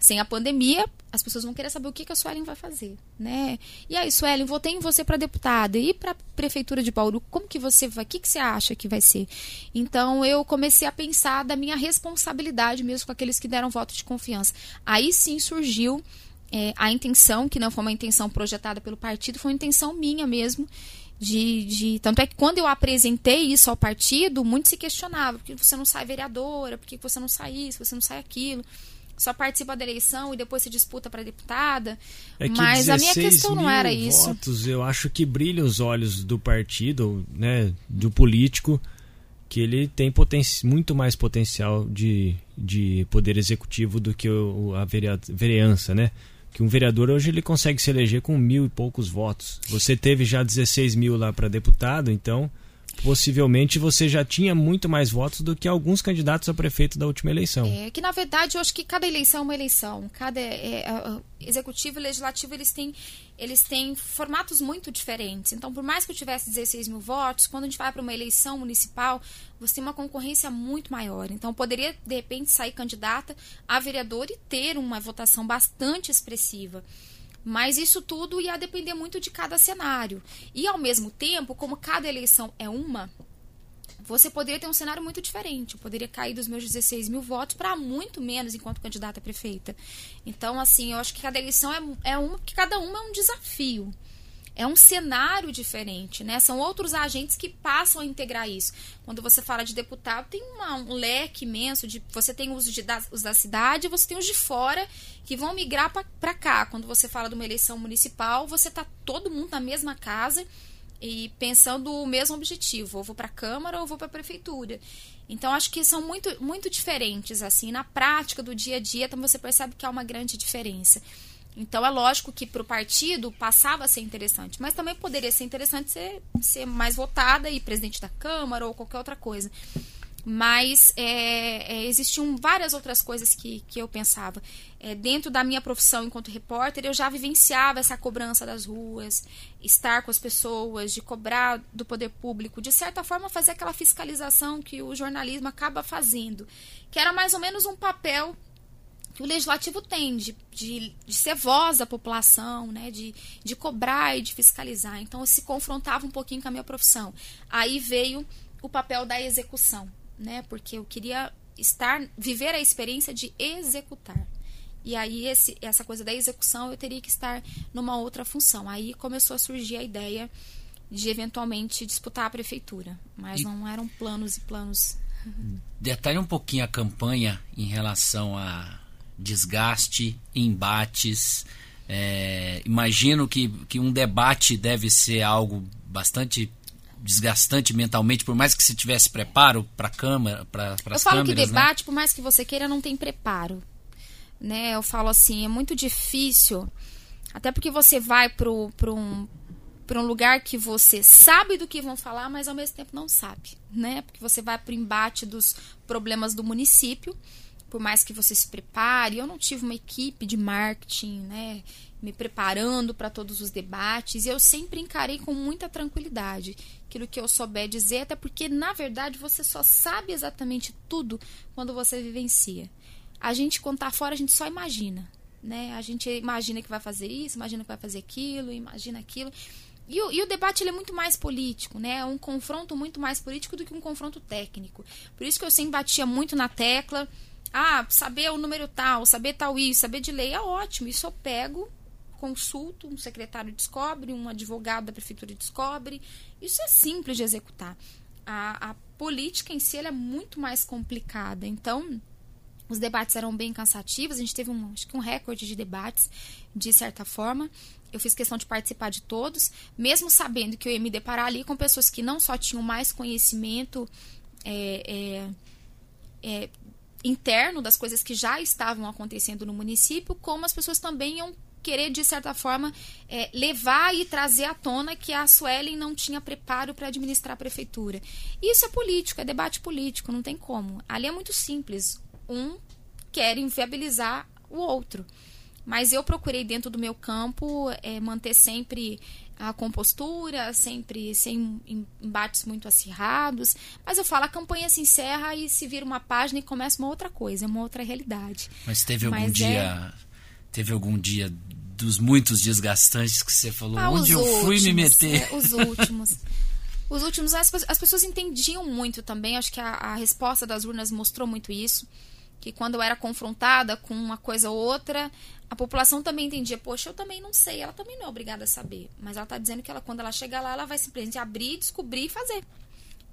sem a pandemia, as pessoas vão querer saber o que, que a Suelen vai fazer, né? E aí, Suelen, votei em você para deputada e para prefeitura de Bauru, como que você vai, o que, que você acha que vai ser? Então, eu comecei a pensar da minha responsabilidade mesmo com aqueles que deram voto de confiança. Aí sim surgiu é, a intenção, que não foi uma intenção projetada pelo partido, foi uma intenção minha mesmo, de, de, tanto é que quando eu apresentei isso ao partido, muito se questionava, por que você não sai vereadora, por que você não sai isso, você não sai aquilo só participa da eleição e depois se disputa para deputada. É mas a minha questão não era isso. Votos, eu acho que brilha os olhos do partido, né, do político, que ele tem muito mais potencial de, de poder executivo do que o, a vereança, né? Que um vereador hoje ele consegue se eleger com mil e poucos votos. Você teve já 16 mil lá para deputado, então possivelmente você já tinha muito mais votos do que alguns candidatos a prefeito da última eleição. É que na verdade eu acho que cada eleição é uma eleição, cada é, é, executivo e legislativo eles têm eles têm formatos muito diferentes. Então, por mais que eu tivesse 16 mil votos, quando a gente vai para uma eleição municipal, você tem uma concorrência muito maior. Então, poderia de repente sair candidata a vereador e ter uma votação bastante expressiva. Mas isso tudo ia depender muito de cada cenário. E ao mesmo tempo, como cada eleição é uma, você poderia ter um cenário muito diferente. Eu poderia cair dos meus 16 mil votos para muito menos enquanto candidata a prefeita. Então, assim, eu acho que cada eleição é, é uma, que cada uma é um desafio é um cenário diferente, né? São outros agentes que passam a integrar isso. Quando você fala de deputado, tem uma, um leque imenso de você tem os, de, da, os da cidade, você tem os de fora que vão migrar para cá. Quando você fala de uma eleição municipal, você tá todo mundo na mesma casa e pensando o mesmo objetivo, ou vou para a câmara ou vou para a prefeitura. Então acho que são muito muito diferentes assim, na prática do dia a dia, então você percebe que há uma grande diferença. Então é lógico que para o partido passava a ser interessante, mas também poderia ser interessante ser, ser mais votada e presidente da Câmara ou qualquer outra coisa. mas é, é, existiam várias outras coisas que, que eu pensava. É, dentro da minha profissão enquanto repórter, eu já vivenciava essa cobrança das ruas, estar com as pessoas, de cobrar do poder público, de certa forma fazer aquela fiscalização que o jornalismo acaba fazendo, que era mais ou menos um papel que o legislativo tem de, de, de, ser voz da população, né, de, de cobrar e de fiscalizar. Então, eu se confrontava um pouquinho com a minha profissão. Aí veio o papel da execução né? Porque eu queria estar, viver a experiência de executar. E aí esse, essa coisa da execução eu teria que estar numa outra função. Aí começou a surgir a ideia de eventualmente disputar a prefeitura, mas e... não eram planos e planos. Detalhe um pouquinho a campanha em relação a desgaste, embates. É, imagino que, que um debate deve ser algo bastante desgastante mentalmente, por mais que se tivesse preparo para câmera, para as câmeras. Eu falo que né? debate, né? por mais que você queira, não tem preparo. Né? Eu falo assim, é muito difícil, até porque você vai para um, para um lugar que você sabe do que vão falar, mas ao mesmo tempo não sabe, né? Porque você vai para o embate dos problemas do município, por mais que você se prepare. Eu não tive uma equipe de marketing, né? Me preparando para todos os debates, e eu sempre encarei com muita tranquilidade aquilo que eu souber dizer, até porque, na verdade, você só sabe exatamente tudo quando você vivencia. A gente, tá fora, a gente só imagina. Né? A gente imagina que vai fazer isso, imagina que vai fazer aquilo, imagina aquilo. E o, e o, debate ele é muito mais político, né? É um confronto muito mais político do que um confronto técnico. Por isso que eu sempre batia muito na tecla. Ah, saber o número tal, saber tal isso, saber de lei é ótimo. Isso eu pego consulto, um secretário descobre, um advogado da prefeitura descobre. Isso é simples de executar. A, a política em si é muito mais complicada. Então, os debates eram bem cansativos. A gente teve um, acho que um recorde de debates, de certa forma. Eu fiz questão de participar de todos, mesmo sabendo que eu ia me deparar ali com pessoas que não só tinham mais conhecimento é, é, é, interno das coisas que já estavam acontecendo no município, como as pessoas também iam querer, de certa forma, é, levar e trazer à tona que a Suelen não tinha preparo para administrar a prefeitura. Isso é político, é debate político, não tem como. Ali é muito simples. Um quer inviabilizar o outro. Mas eu procurei, dentro do meu campo, é, manter sempre a compostura, sempre sem embates muito acirrados. Mas eu falo, a campanha se encerra e se vira uma página e começa uma outra coisa, uma outra realidade. Mas teve algum Mas dia. É Teve algum dia dos muitos desgastantes que você falou, ah, onde eu últimos, fui me meter? É, os últimos. os últimos, as, as, pessoas entendiam muito também, acho que a, a, resposta das urnas mostrou muito isso. Que quando eu era confrontada com uma coisa ou outra, a população também entendia, poxa, eu também não sei, ela também não é obrigada a saber. Mas ela está dizendo que ela, quando ela chegar lá, ela vai simplesmente abrir, descobrir e fazer.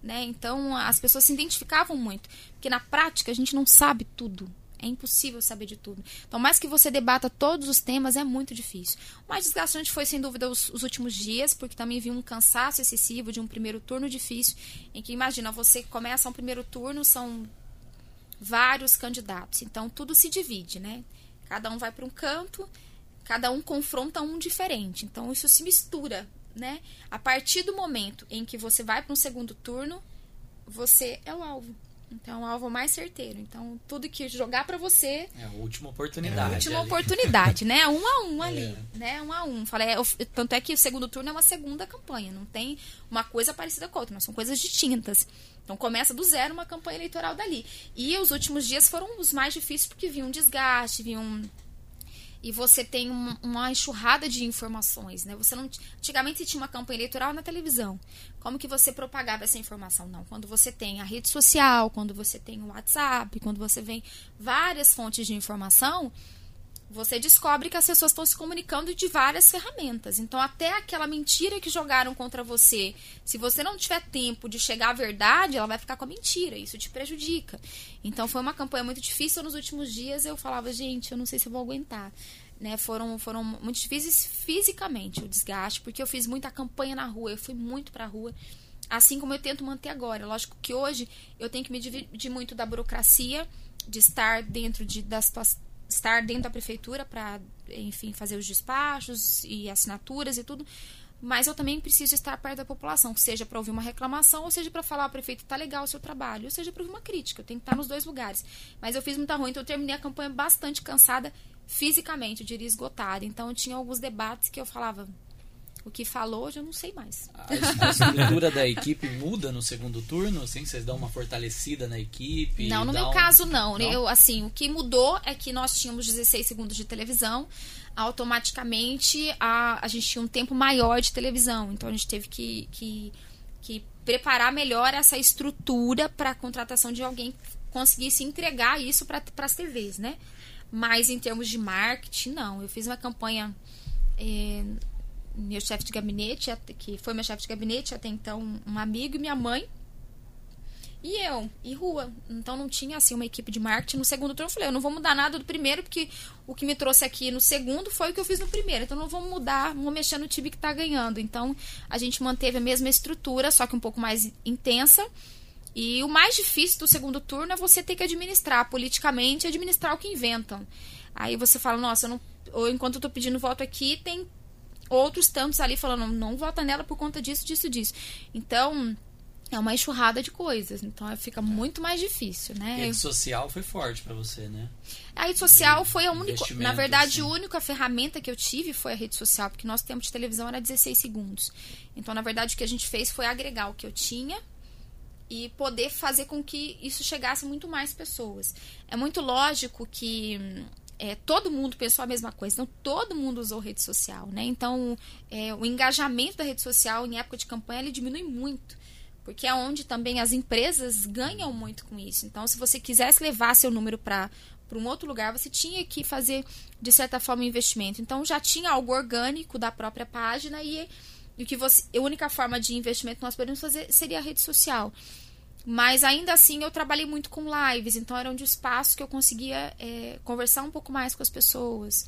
Né? Então as pessoas se identificavam muito. Porque na prática a gente não sabe tudo. É impossível saber de tudo. Então, mais que você debata todos os temas, é muito difícil. O mais desgastante foi, sem dúvida, os, os, últimos dias, porque também vi um cansaço excessivo de um primeiro turno difícil, em que, imagina, você começa um primeiro turno, são vários candidatos. Então, tudo se divide, né? Cada um vai para um canto, cada um confronta um diferente. Então, isso se mistura, né? A partir do momento em que você vai para um segundo turno, você é o alvo. Então, é um alvo mais certeiro. Então, tudo que jogar para você. É a última oportunidade. É a última ali. oportunidade, né? Um a um ali. É. Né? Um a um. Falei, é, tanto é que o segundo turno é uma segunda campanha. Não tem uma coisa parecida com a outra, mas são coisas distintas. Então começa do zero uma campanha eleitoral dali. E os últimos dias foram os mais difíceis porque vinha um desgaste, vinha um e você tem uma, enxurrada de informações, né? Você não antigamente tinha uma campanha eleitoral na televisão. Como que você propagava essa informação? Não, quando você tem a rede social, quando você tem o WhatsApp, quando você vem várias fontes de informação, você descobre que as pessoas estão se comunicando de várias ferramentas. Então, até aquela mentira que jogaram contra você, se você não tiver tempo de chegar à verdade, ela vai ficar com a mentira. Isso te prejudica. Então, foi uma campanha muito difícil. Nos últimos dias, eu falava, gente, eu não sei se eu vou aguentar. Né, foram, foram muito difíceis fisicamente o desgaste, porque eu fiz muita campanha na rua, eu fui muito pra rua, assim como eu tento manter agora. Lógico que hoje eu tenho que me dividir muito da burocracia, de estar dentro de, da situação estar dentro da prefeitura para, enfim, fazer os despachos e assinaturas e tudo. mas eu também preciso estar perto da população, seja para ouvir uma reclamação, ou seja para falar, prefeito, tá legal o seu trabalho, ou seja para ouvir uma crítica. Eu tenho que estar nos dois lugares. Mas eu fiz muita ruim, então eu terminei a campanha bastante cansada fisicamente, eu diria esgotada. Então eu tinha alguns debates que eu falava, o que falou, eu não sei mais. A, a estrutura da equipe muda no segundo turno? Assim, vocês dão uma fortalecida na equipe? Não, no meu um... caso não. não. Eu, assim, o que mudou é que nós tínhamos 16 segundos de televisão. Automaticamente a, a gente tinha um tempo maior de televisão. Então a gente teve que, que, que preparar melhor essa estrutura para a contratação de alguém que conseguisse entregar isso para as TVs, né? Mas em termos de marketing, não. Eu fiz uma campanha. É, meu chefe de gabinete, que foi meu chefe de gabinete até então, um amigo e minha mãe. E eu, e rua. Então não tinha assim uma equipe de marketing. No segundo turno eu falei, eu não vou mudar nada do primeiro, porque o que me trouxe aqui no segundo foi o que eu fiz no primeiro. Então não vou mudar, vou mexer no time que está ganhando. Então a gente manteve a mesma estrutura, só que um pouco mais intensa. E o mais difícil do segundo turno é você ter que administrar politicamente, administrar o que inventam. Aí você fala, nossa, eu não, ou enquanto eu tô pedindo voto aqui, tem outros tantos ali falando, não vota nela por conta disso, disso, disso. Então, é uma enxurrada de coisas. Então, fica muito mais difícil, né? A rede social foi forte para você, né? A rede social foi a única, na verdade, assim. a única ferramenta que eu tive foi a rede social, porque nosso tempo de televisão era 16 segundos. Então, na verdade, o que a gente fez foi agregar o que eu tinha e poder fazer com que isso chegasse muito mais pessoas. É muito lógico que é, todo mundo pensou a mesma coisa, então todo mundo usou rede social, né? Então é, o engajamento da rede social em época de campanha ele diminui muito, porque é onde também as empresas ganham muito com isso. Então, se você quisesse levar seu número para para um outro lugar, você tinha que fazer de certa forma um investimento. Então já tinha algo orgânico da própria página e, e que você, a única forma de investimento que nós podemos fazer seria a rede social. Mas ainda assim eu trabalhei muito com lives, então era um espaço que eu conseguia é, conversar um pouco mais com as pessoas.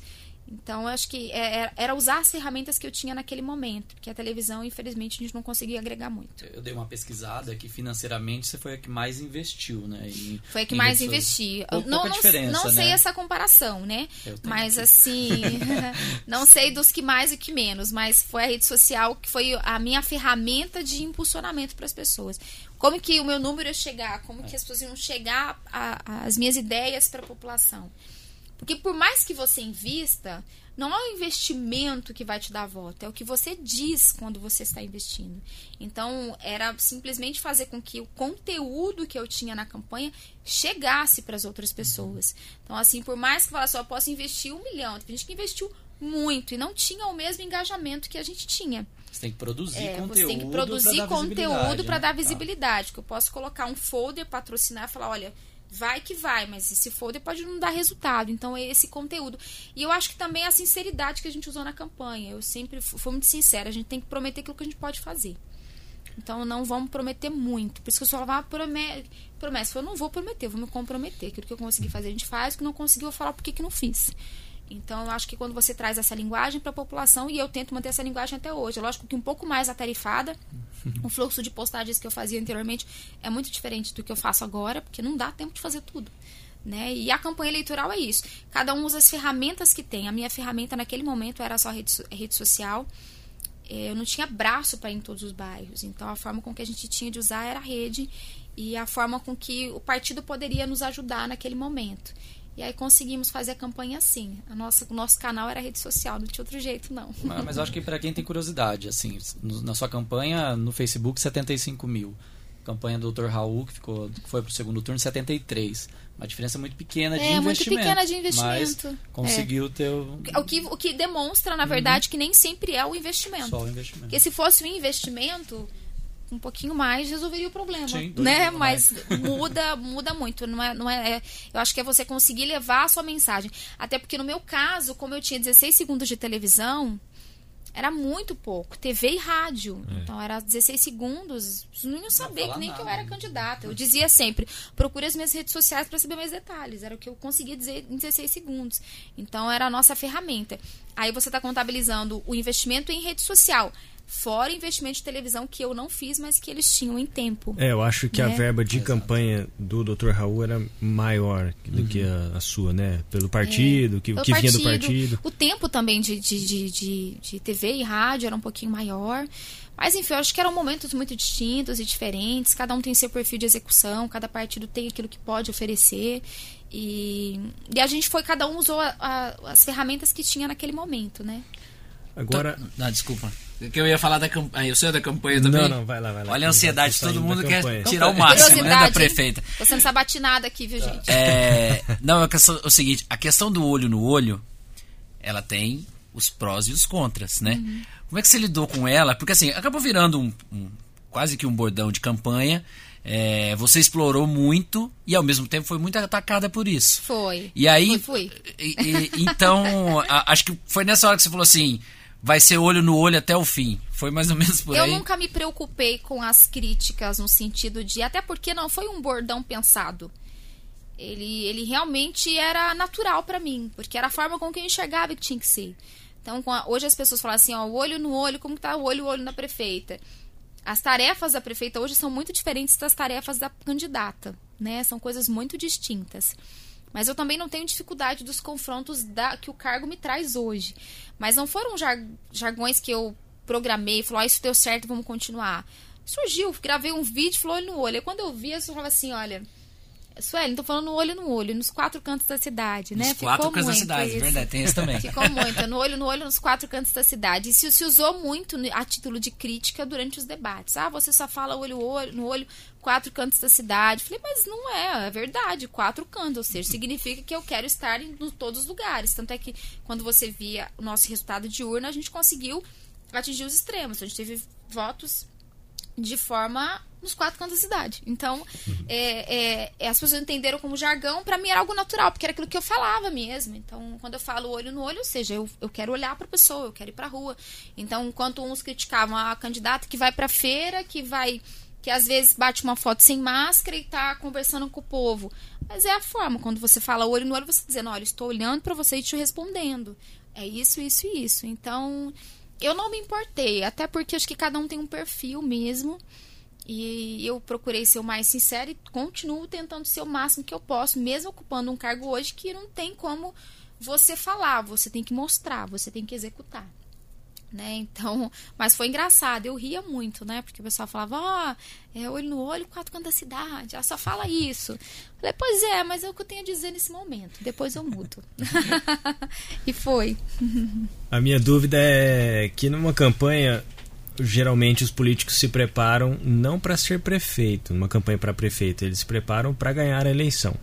Então, eu acho que é, é, era usar as ferramentas que eu tinha naquele momento, porque a televisão, infelizmente, a gente não conseguia agregar muito. Eu dei uma pesquisada que financeiramente você foi a que mais investiu, né? Foi a que mais investi. Pou, não, não, não sei né? essa comparação, né? Mas assim, não sei dos que mais e que menos, mas foi a rede social que foi a minha ferramenta de impulsionamento para as pessoas. Como que o meu número ia chegar? Como que as pessoas iam chegar às minhas ideias para a população? Porque por mais que você invista, não é o investimento que vai te dar voto, é o que você diz quando você está investindo. Então, era simplesmente fazer com que o conteúdo que eu tinha na campanha chegasse para as outras pessoas. Então, assim, por mais que falasse, eu posso investir um milhão, tem gente que investiu muito e não tinha o mesmo engajamento que a gente tinha. Você tem que produzir é, conteúdo. Você tem que produzir conteúdo para né? dar visibilidade. Tá. Que eu posso colocar um folder, patrocinar e falar, olha, vai que vai, mas esse folder pode não dar resultado. Então é esse conteúdo. E eu acho que também é a sinceridade que a gente usou na campanha. Eu sempre fui muito sincera, a gente tem que prometer aquilo que a gente pode fazer. Então não vamos prometer muito. Por isso que eu só falava, promessa. promessa. Eu não vou prometer, eu vou me comprometer. Aquilo que eu consegui fazer, a gente faz. O que não conseguiu, eu falar por que não fiz. Então, eu acho que quando você traz essa linguagem para a população, e eu tento manter essa linguagem até hoje, lógico que um pouco mais atarifada, o fluxo de postagens que eu fazia anteriormente é muito diferente do que eu faço agora, porque não dá tempo de fazer tudo. Né? E a campanha eleitoral é isso. Cada um usa as ferramentas que tem. A minha ferramenta naquele momento era só rede, rede social. É, eu não tinha braço para ir em todos os bairros. Então a forma com que a gente tinha de usar era a rede e a forma com que o partido poderia nos ajudar naquele momento. E aí conseguimos fazer a campanha assim. A nossa, o nosso canal era rede social, não tinha outro jeito, não. Mas, mas eu acho que para quem tem curiosidade, assim, na sua campanha no Facebook, 75 mil. Campanha do Dr. Raul, que, ficou, que foi para o segundo turno, 73. Uma diferença muito pequena de é, investimento. muito pequena de investimento. Mas conseguiu é. ter o... o... que O que demonstra, na verdade, uhum. que nem sempre é o investimento. Só o investimento. Porque se fosse o investimento um pouquinho mais resolveria o problema, Sim, né? Mas muda, muda muito, não é, não é, é, eu acho que é você conseguir levar a sua mensagem. Até porque no meu caso, como eu tinha 16 segundos de televisão, era muito pouco, TV e rádio. É. Então era 16 segundos, não iam saber que nem nada. que eu era candidata. Eu dizia sempre: procure as minhas redes sociais para saber mais detalhes. Era o que eu conseguia dizer em 16 segundos. Então era a nossa ferramenta. Aí você está contabilizando o investimento em rede social Fora investimento de televisão que eu não fiz, mas que eles tinham em tempo. É, eu acho que a Né? verba de Exato. campanha do Dr. Raul era maior do que a, a sua, né? Pelo partido, que, Pelo que vinha do partido. O tempo também de, de, de, de, de TV e rádio era um pouquinho maior. Mas enfim, eu acho que eram momentos muito distintos e diferentes. Cada um tem seu perfil de execução, cada partido tem aquilo que pode oferecer. E, e a gente foi, cada um usou a- a- as ferramentas que tinha naquele momento, né? Agora. Não, desculpa. Que eu ia falar da campanha. Eu sei da campanha também. Não, não, vai lá, vai lá. Olha a ansiedade, Tô todo mundo quer campanha. tirar o máximo, né, da prefeita. hein? Tô sendo sabatinada aqui, viu, gente? É, não, a questão, o seguinte, a questão do olho no olho, ela tem os prós e os contras, né? Uhum. Como é que você lidou com ela? Porque assim, acabou virando um, um- quase que um bordão de campanha. é, você explorou muito e ao mesmo tempo foi muito atacada por isso. Foi. E aí, Fui, fui. e- e- então, a- acho que foi nessa hora que você falou assim, vai ser olho no olho até o fim. Foi mais ou menos por eu aí. nunca me preocupei com as críticas no sentido de. Até porque não foi um bordão pensado. Ele, ele realmente era natural pra mim, porque era a forma com que eu enxergava que tinha que ser. Então, a- hoje as pessoas falam assim, ó, o olho no olho, como que tá o olho no olho da prefeita? As tarefas da prefeita hoje são muito diferentes das tarefas da candidata, né? São coisas muito distintas. Mas eu também não tenho dificuldade dos confrontos da, que o cargo me traz hoje. Mas não foram jar- jargões que eu programei e falou, ah, isso deu certo, vamos continuar. Surgiu, gravei um vídeo, falou olho no olho. Aí quando eu vi, eu falava assim, olha, Sueli, tô falando olho no olho, nos quatro cantos da cidade, né? Os quatro Ficou cantos da cidade, isso. verdade, tem isso também. Ficou muito, no olho no olho nos quatro cantos da cidade. E se, se usou muito no- a título de crítica durante os debates. Ah, você só fala olho, olho no olho, quatro cantos da cidade. Falei, mas não é, é verdade, quatro cantos. Ou seja, significa que eu quero estar em todos os lugares. Tanto é que quando você via o nosso resultado de urna, a gente conseguiu atingir os extremos. A gente teve votos de forma nos quatro cantos da cidade. Então, é, é, é, as pessoas entenderam como jargão, pra mim era algo natural, porque era aquilo que eu falava mesmo. Então, quando eu falo olho no olho, ou seja, eu, eu quero olhar pra pessoa, eu quero ir pra rua. Então, enquanto uns criticavam a candidata que vai pra feira, que vai que às vezes bate uma foto sem máscara e tá conversando com o povo. Mas é a forma, quando você fala olho no olho, você tá dizendo, olha, estou olhando pra você e te respondendo. É isso, isso e isso. Então, eu não me importei, até porque acho que cada um tem um perfil mesmo. E eu procurei ser o mais sincero e continuo tentando ser o máximo que eu posso, mesmo ocupando um cargo hoje que não tem como você falar, você tem que mostrar, você tem que executar. Né? Então, mas foi engraçado, eu ria muito, né? Porque o pessoal falava, ó, é olho no olho, quatro cantos da cidade, ela só fala isso. Falei, pois é, mas é o que eu tenho a dizer nesse momento, depois eu mudo. e foi. A minha dúvida é que numa campanha, geralmente os políticos se preparam não para ser prefeito, numa campanha para prefeito, eles se preparam para ganhar a eleição.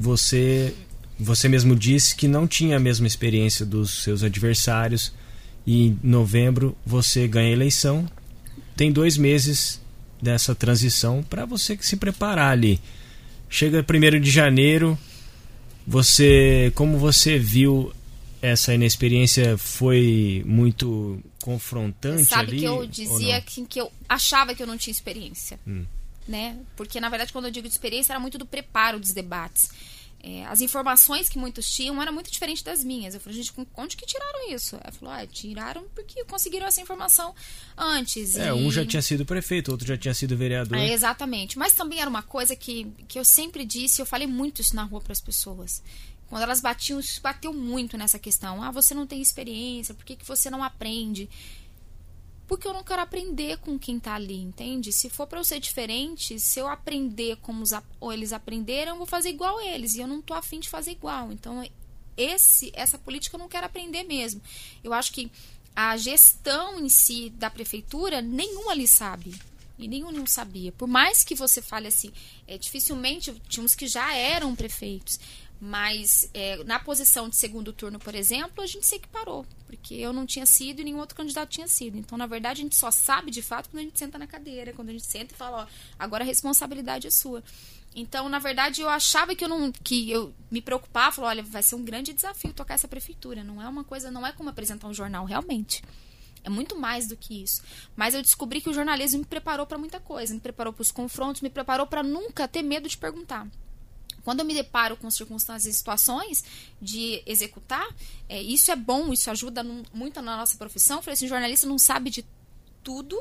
Você, você mesmo disse que não tinha a mesma experiência dos seus adversários e em novembro você ganha a eleição. Tem dois meses dessa transição para você que se preparar ali. Chega 1 de janeiro, você, como você viu essa inexperiência foi muito confrontante Sabe ali? que eu dizia que, que eu achava que eu não tinha experiência. Hum. Né? Porque, na verdade, quando eu digo de experiência, era muito do preparo dos debates. É, as informações que muitos tinham eram muito diferentes das minhas. Eu falei, gente, onde que tiraram isso? Ela falou, ah, tiraram porque conseguiram essa informação antes. É, e- um já tinha sido prefeito, outro já tinha sido vereador. é, exatamente. Mas também era uma coisa que, que eu sempre disse, eu falei muito isso na rua para as pessoas. Quando elas batiam, isso bateu muito nessa questão. Ah, você não tem experiência, por que, que você não aprende? Porque eu não quero aprender com quem tá ali, entende? Se for para eu ser diferente, se eu aprender como os, ou eles aprenderam, eu vou fazer igual eles. E eu não tô afim de fazer igual. Então, esse essa política eu não quero aprender mesmo. Eu acho que a gestão em si da prefeitura, nenhum ali sabe. E nenhum não sabia. Por mais que você fale assim, é, dificilmente tínhamos que já eram prefeitos. Mas é, na posição de segundo turno, por exemplo, a gente se equiparou. Porque eu não tinha sido e nenhum outro candidato tinha sido. Então, na verdade, a gente só sabe de fato quando a gente senta na cadeira, quando a gente senta e fala, ó, agora a responsabilidade é sua. Então, na verdade, eu achava que eu não que eu me preocupava, falava, olha, vai ser um grande desafio tocar essa prefeitura. Não é uma coisa, não é como apresentar um jornal, realmente. É muito mais do que isso. Mas eu descobri que o jornalismo me preparou para muita coisa, me preparou para os confrontos, me preparou para nunca ter medo de perguntar. Quando eu me deparo com circunstâncias e situações de executar, é, isso é bom, isso ajuda muito na nossa profissão. Eu falei assim, o jornalista não sabe de tudo,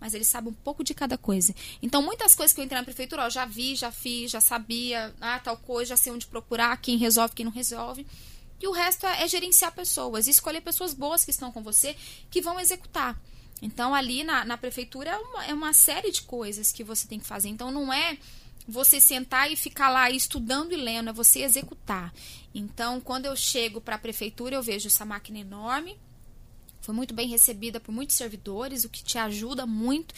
mas ele sabe um pouco de cada coisa. Então, muitas coisas que eu entrei na prefeitura, eu já vi, já fiz, já sabia, ah, tal coisa, já sei onde procurar, quem resolve, quem não resolve. E o resto é, é gerenciar pessoas, escolher pessoas boas que estão com você, que vão executar. Então, ali na, na prefeitura é uma, é uma série de coisas que você tem que fazer. Então, não é você sentar e ficar lá estudando e lendo, é você executar. Então, quando eu chego para a prefeitura, eu vejo essa máquina enorme, foi muito bem recebida por muitos servidores, o que te ajuda muito,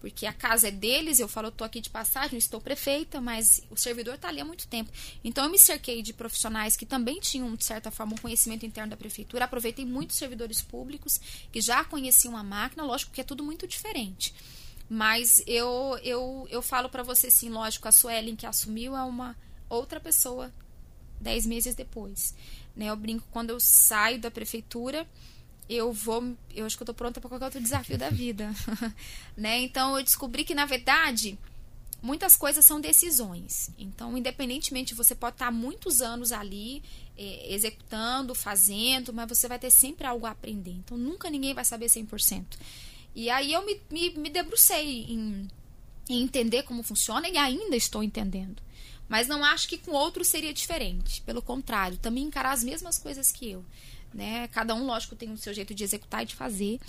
porque a casa é deles. Eu falo, eu estou aqui de passagem, estou prefeita, mas o servidor está ali há muito tempo. Então, eu me cerquei de profissionais que também tinham, de certa forma, um conhecimento interno da prefeitura. Aproveitei muitos servidores públicos que já conheciam a máquina, lógico que é tudo muito diferente. Mas eu, eu, eu falo para você, sim, lógico, a Suelen que assumiu é uma outra pessoa dez meses depois. Né? Eu brinco, quando eu saio da prefeitura, eu vou. Eu acho que eu tô pronta para qualquer outro desafio da vida. né? Então eu descobri que, na verdade, muitas coisas são decisões. Então, independentemente, você pode estar muitos anos ali é, executando, fazendo, mas você vai ter sempre algo a aprender. Então, nunca ninguém vai saber 100%. E aí eu me, me, me debrucei em, em entender como funciona e ainda estou entendendo. Mas não acho que com outro seria diferente. Pelo contrário, também encarar as mesmas coisas que eu. Né? Cada um, lógico, tem o seu jeito de executar e de fazer.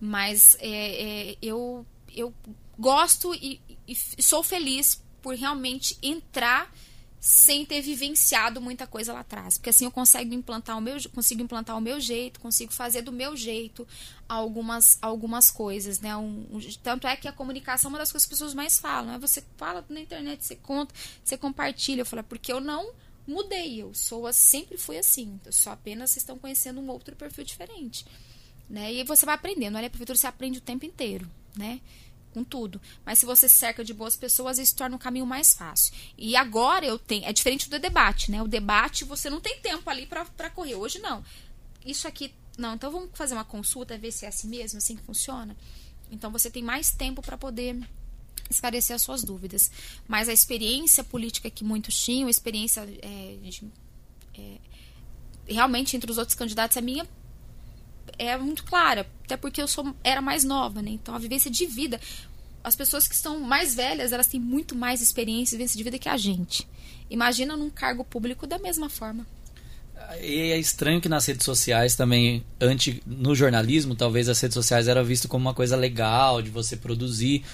Mas é, é, eu, eu gosto e, e sou feliz por realmente entrar sem ter vivenciado muita coisa lá atrás. Porque assim eu consigo implantar o meu, consigo implantar o meu jeito, consigo fazer do meu jeito algumas, algumas coisas, né? Um, um, tanto é que a comunicação é uma das coisas que as pessoas mais falam. Né? Você fala na internet, você conta, você compartilha. Eu falo, é porque eu não mudei, eu sou sempre fui assim. Só apenas estão conhecendo um outro perfil diferente. Né? E você vai aprendendo. Olha, a prefeitura você aprende o tempo inteiro, né? Com tudo. Mas se você cerca de boas pessoas, isso torna o caminho mais fácil. E agora eu tenho. É diferente do debate, né? O debate você não tem tempo ali para correr. Hoje não. Isso aqui. Não, então vamos fazer uma consulta, ver se é assim mesmo, assim que funciona. Então você tem mais tempo para poder esclarecer as suas dúvidas. Mas a experiência política que muitos tinham, a experiência é, de, é, realmente entre os outros candidatos, a minha é muito clara, até porque eu sou era mais nova, né? Então a vivência de vida, as pessoas que estão mais velhas, elas têm muito mais experiência e vivência de vida que a gente. Imagina num cargo público da mesma forma. E é estranho que nas redes sociais também, antes, no jornalismo, talvez as redes sociais era visto como uma coisa legal de você produzir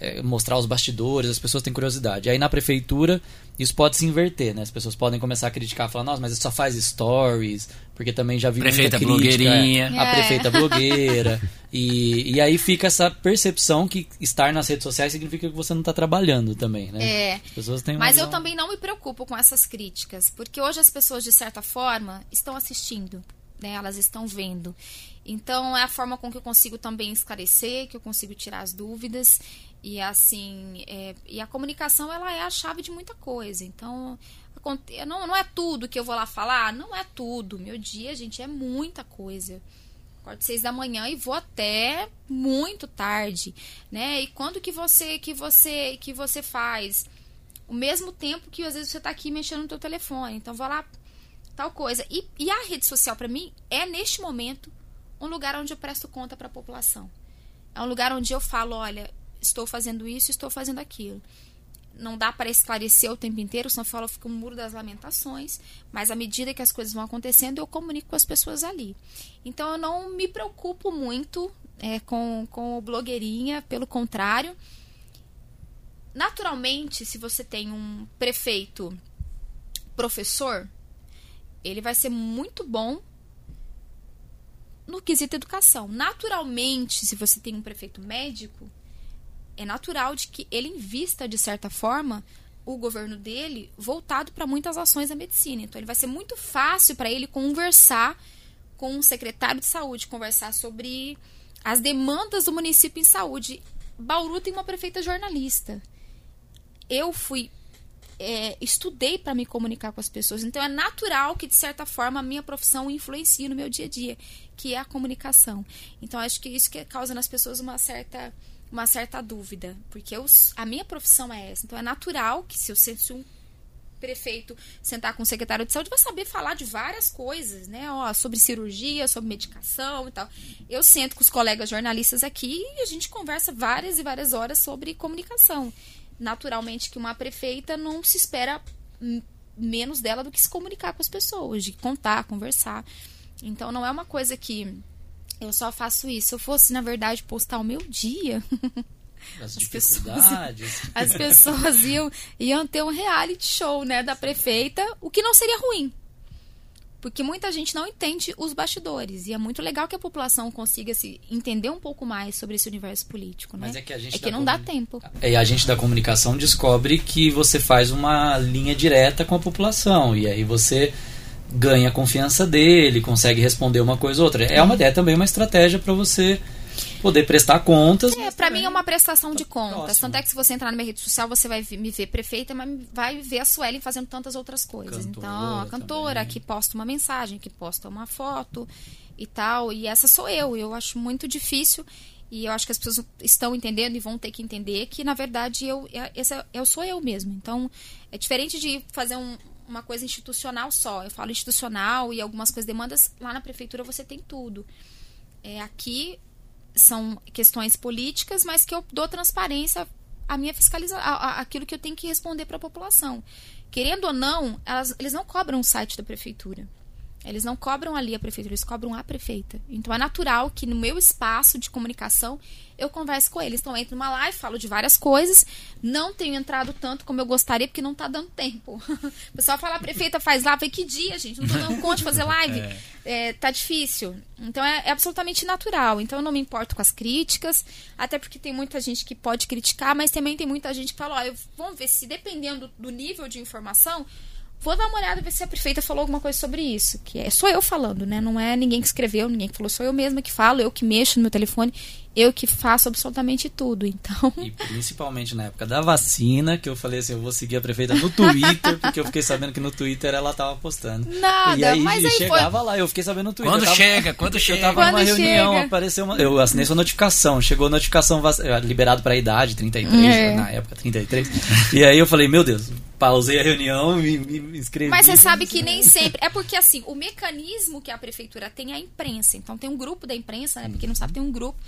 é, mostrar os bastidores, as pessoas têm curiosidade. Aí na prefeitura, isso pode se inverter, né? As pessoas podem começar a criticar, falar, nossa, mas só faz stories, porque também já vi prefeita muita crítica, blogueirinha. a é. prefeita blogueira. e, e aí fica essa percepção que estar nas redes sociais significa que você não está trabalhando também, né? É. As pessoas têm mas visão... eu também não me preocupo com essas críticas, porque hoje as pessoas, de certa forma, estão assistindo, né? Elas estão vendo. Então é a forma com que eu consigo também esclarecer, que eu consigo tirar as dúvidas. E assim, é, e a comunicação ela é a chave de muita coisa. Então, não, não é tudo que eu vou lá falar, não é tudo. Meu dia, gente, é muita coisa. Acordo seis da manhã e vou até muito tarde, né? E quando que você que você que você faz o mesmo tempo que às vezes você está aqui mexendo no teu telefone. Então vou lá tal coisa. E, e a rede social para mim é neste momento um lugar onde eu presto conta para a população. É um lugar onde eu falo, olha, estou fazendo isso, estou fazendo aquilo. Não dá para esclarecer o tempo inteiro, senão fala fica um muro das lamentações, mas à medida que as coisas vão acontecendo, eu comunico com as pessoas ali. Então eu não me preocupo muito é, com, com o blogueirinha, pelo contrário. Naturalmente, se você tem um prefeito professor, ele vai ser muito bom no quesito educação. Naturalmente, se você tem um prefeito médico, é natural de que ele invista, de certa forma, o governo dele voltado para muitas ações da medicina. Então, ele vai ser muito fácil para ele conversar com um secretário de saúde, conversar sobre as demandas do município em saúde. Bauru tem uma prefeita jornalista. Eu fui é, estudei para me comunicar com as pessoas. Então é natural que, de certa forma, a minha profissão influencie no meu dia a dia, que é a comunicação. Então acho que isso que causa nas pessoas uma certa uma certa dúvida, porque eu, a minha profissão é essa. Então é natural que se eu, se um prefeito sentar com o secretário de saúde vai saber falar de várias coisas, né? Ó, sobre cirurgia, sobre medicação e tal. Eu sento com os colegas jornalistas aqui e a gente conversa várias e várias horas sobre comunicação. Naturalmente que uma prefeita não se espera menos dela do que se comunicar com as pessoas, de contar, conversar. Então não é uma coisa que eu só faço isso. Se eu fosse, na verdade, postar o meu dia. As, as pessoas, as pessoas iam, iam ter um reality show né, da prefeita, o que não seria ruim. Porque muita gente não entende os bastidores. E é muito legal que a população consiga se entender um pouco mais sobre esse universo político. Né? Mas é que, a gente é que não dá tempo. E a gente da comunicação descobre que você faz uma linha direta com a população. E aí você ganha a confiança dele, consegue responder uma coisa ou outra. É uma é também uma estratégia para você poder prestar contas. É, para mim é uma prestação de contas. Próximo. Tanto é que se você entrar na minha rede social, você vai me ver prefeita, mas vai ver a Suelen fazendo tantas outras coisas. Cantora então, a cantora também. que posta uma mensagem, que posta uma foto e tal. E essa sou eu. Eu acho muito difícil. E eu acho que as pessoas estão entendendo e vão ter que entender que, na verdade, eu, essa, eu sou eu mesmo. Então, é diferente de fazer um, uma coisa institucional só. Eu falo institucional e algumas coisas demandas. Lá na prefeitura você tem tudo. É, aqui são questões políticas, mas que eu dou transparência à minha fiscalização, aquilo que eu tenho que responder para a população. Querendo ou não, elas, eles não cobram o site da prefeitura. Eles não cobram ali a prefeitura, eles cobram a prefeita. Então é natural que no meu espaço de comunicação eu converso com eles. Então eu entro numa live, falo de várias coisas. Não tenho entrado tanto como eu gostaria, porque não está dando tempo. O pessoal fala, a prefeita faz live, que dia, gente? Não tô dando conta de fazer live. É. É, tá difícil. Então é, é, absolutamente natural. Então eu não me importo com as críticas, até porque tem muita gente que pode criticar, mas também tem muita gente que fala, ó, vamos ver se dependendo do nível de informação Vou dar uma olhada ver se a prefeita falou alguma coisa sobre isso. Que é sou eu falando, né? Não é ninguém que escreveu, ninguém que falou, sou eu mesma que falo, eu que mexo no meu telefone, eu que faço absolutamente tudo. Então. E principalmente na época da vacina, que eu falei assim, eu vou seguir a prefeita no Twitter, porque eu fiquei sabendo que no Twitter ela tava postando. Nada, e aí, mas aí chegava foi... lá, eu fiquei sabendo no Twitter. Quando tava, chega, quando chega. Eu tava quando numa chega. reunião, apareceu uma. Eu assinei sua notificação, chegou a notificação liberado pra idade, 33, é. na época 33. e aí eu falei, meu Deus, pausei a reunião e me, me inscrevi. Mas você sabe que nem sempre. É porque, assim, o mecanismo que a prefeitura tem é a imprensa. Então, tem um grupo da imprensa, né? Porque não sabe, tem um grupo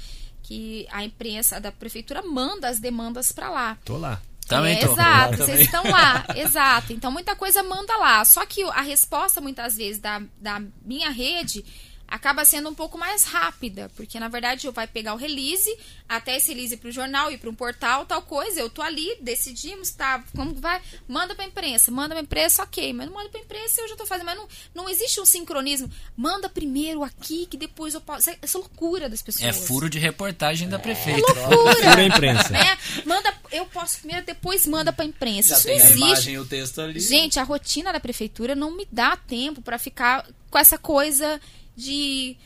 que a imprensa da prefeitura manda as demandas para lá. Tô lá. Também é, tô. Exato, vocês estão lá, exato. Então muita coisa manda lá. Só que a resposta muitas vezes da, da minha rede acaba sendo um pouco mais rápida, porque na verdade eu vai pegar o release, até esse release para o jornal e para um portal, tal coisa, eu tô ali, decidimos, tá, como vai, manda para imprensa, manda para imprensa, ok, mas não manda para imprensa, eu já tô fazendo, mas não, não existe um sincronismo, manda primeiro aqui, que depois eu posso, essa loucura das pessoas. É furo de reportagem da prefeita. É loucura. Fura a imprensa. Né? Manda, eu posso primeiro, depois manda para imprensa. Já Isso tem existe. a imagem e o texto ali. Gente, a rotina da prefeitura não me dá tempo para ficar com essa coisa de.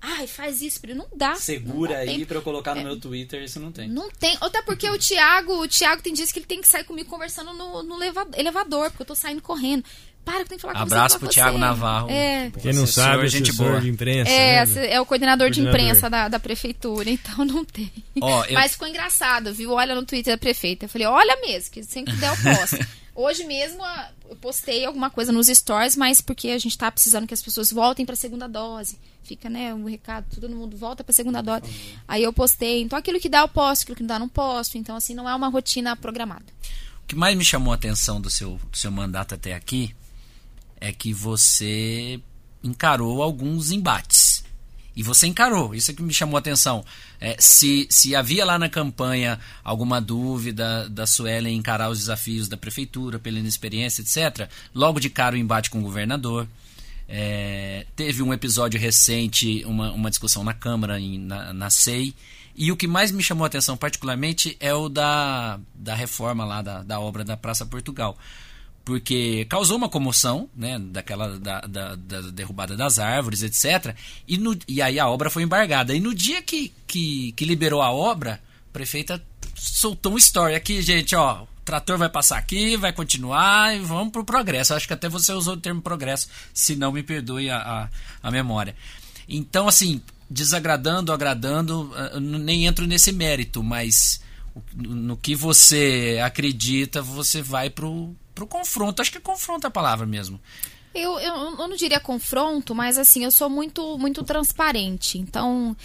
Ai, faz isso, não dá. Segura não dá aí tempo. pra eu colocar no É. meu Twitter, isso não tem. Não tem. Até porque o Thiago, o Thiago tem dias que ele tem que sair comigo conversando no, no leva- elevador, porque eu tô saindo correndo. Para que eu tenho que falar com Abraço você. pro Thiago você. Navarro. É. Quem não Assessor, sabe, gente assessor boa. de imprensa. É, né? é o coordenador, de Coordenador. imprensa da, da prefeitura, então não tem. Ó, eu- Mas ficou engraçado, viu? Olha no Twitter da prefeita. Eu falei, olha mesmo, que sempre que der eu posto. Hoje mesmo a- eu postei alguma coisa nos stories, mas porque a gente tá precisando que as pessoas voltem pra segunda dose. Fica, né, um recado, todo mundo volta pra segunda dose. Aí eu postei. Então aquilo que dá eu posto, aquilo que não dá não posto. Então, assim, não é uma rotina programada. O que mais me chamou a atenção do seu, do seu mandato até aqui é que você encarou alguns embates. E você encarou, isso é que me chamou a atenção. É, se, se havia lá na campanha alguma dúvida da Suelen encarar os desafios da prefeitura, pela inexperiência, etc., logo de cara o embate com o governador. É, teve um episódio recente, uma, uma discussão na Câmara, em, na, na SEI. E o que mais me chamou a atenção particularmente é o da, da reforma lá da, da obra da Praça Portugal. Porque causou uma comoção, né, daquela da, da, da derrubada das árvores, etc. E, no, e aí a obra foi embargada. E no dia que, que, que liberou a obra, a prefeita soltou um story aqui, gente, ó, trator vai passar aqui, vai continuar e vamos pro progresso. Acho que até você usou o termo progresso, se não me perdoe a, a, a memória. Então, assim, desagradando, agradando, eh, nem entro nesse mérito, mas no que você acredita, você vai pro, pro confronto. Acho que confronto é a palavra mesmo. Eu, eu, eu não diria confronto, mas assim, eu sou muito, muito transparente. Então,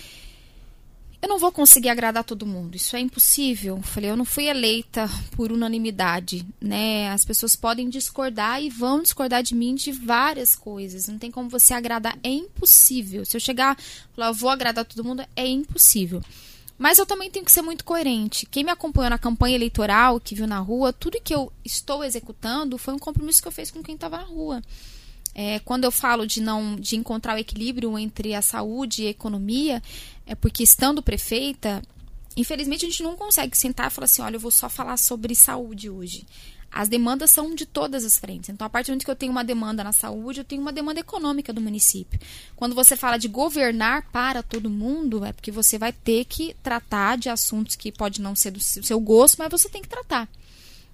eu não vou conseguir agradar todo mundo. Isso é impossível. Eu falei, eu não fui eleita por unanimidade, né? As pessoas podem discordar e vão discordar de mim de várias coisas. Não tem como você agradar, é impossível. Se eu chegar, falar, eu vou agradar todo mundo, é impossível. Mas eu também tenho que ser muito coerente. Quem me acompanhou na campanha eleitoral, que viu na rua, tudo que eu estou executando foi um compromisso que eu fiz com quem estava na rua. É, quando eu falo de não de encontrar o equilíbrio entre a saúde e a economia, é porque estando prefeita, infelizmente a gente não consegue sentar e falar assim, olha, eu vou só falar sobre saúde hoje. As demandas são de todas as frentes. Então, a partir do momento que eu tenho uma demanda na saúde, eu tenho uma demanda econômica do município. Quando você fala de governar para todo mundo, é porque você vai ter que tratar de assuntos que pode não ser do seu gosto, mas você tem que tratar.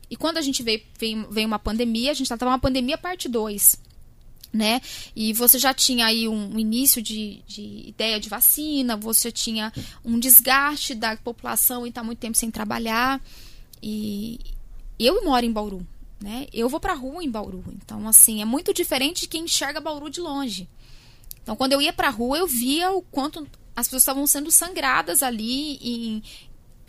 E quando a gente veio, vem, vem uma pandemia, a gente estava uma pandemia parte 2 né? E você já tinha aí um, início de, de, ideia de vacina, você tinha um desgaste da população e estar tá muito tempo sem trabalhar. E, eu moro em Bauru, né? Eu vou pra rua em Bauru. Então, assim, é muito diferente de quem enxerga Bauru de longe. Então, quando eu ia pra rua, eu via o quanto as pessoas estavam sendo sangradas ali e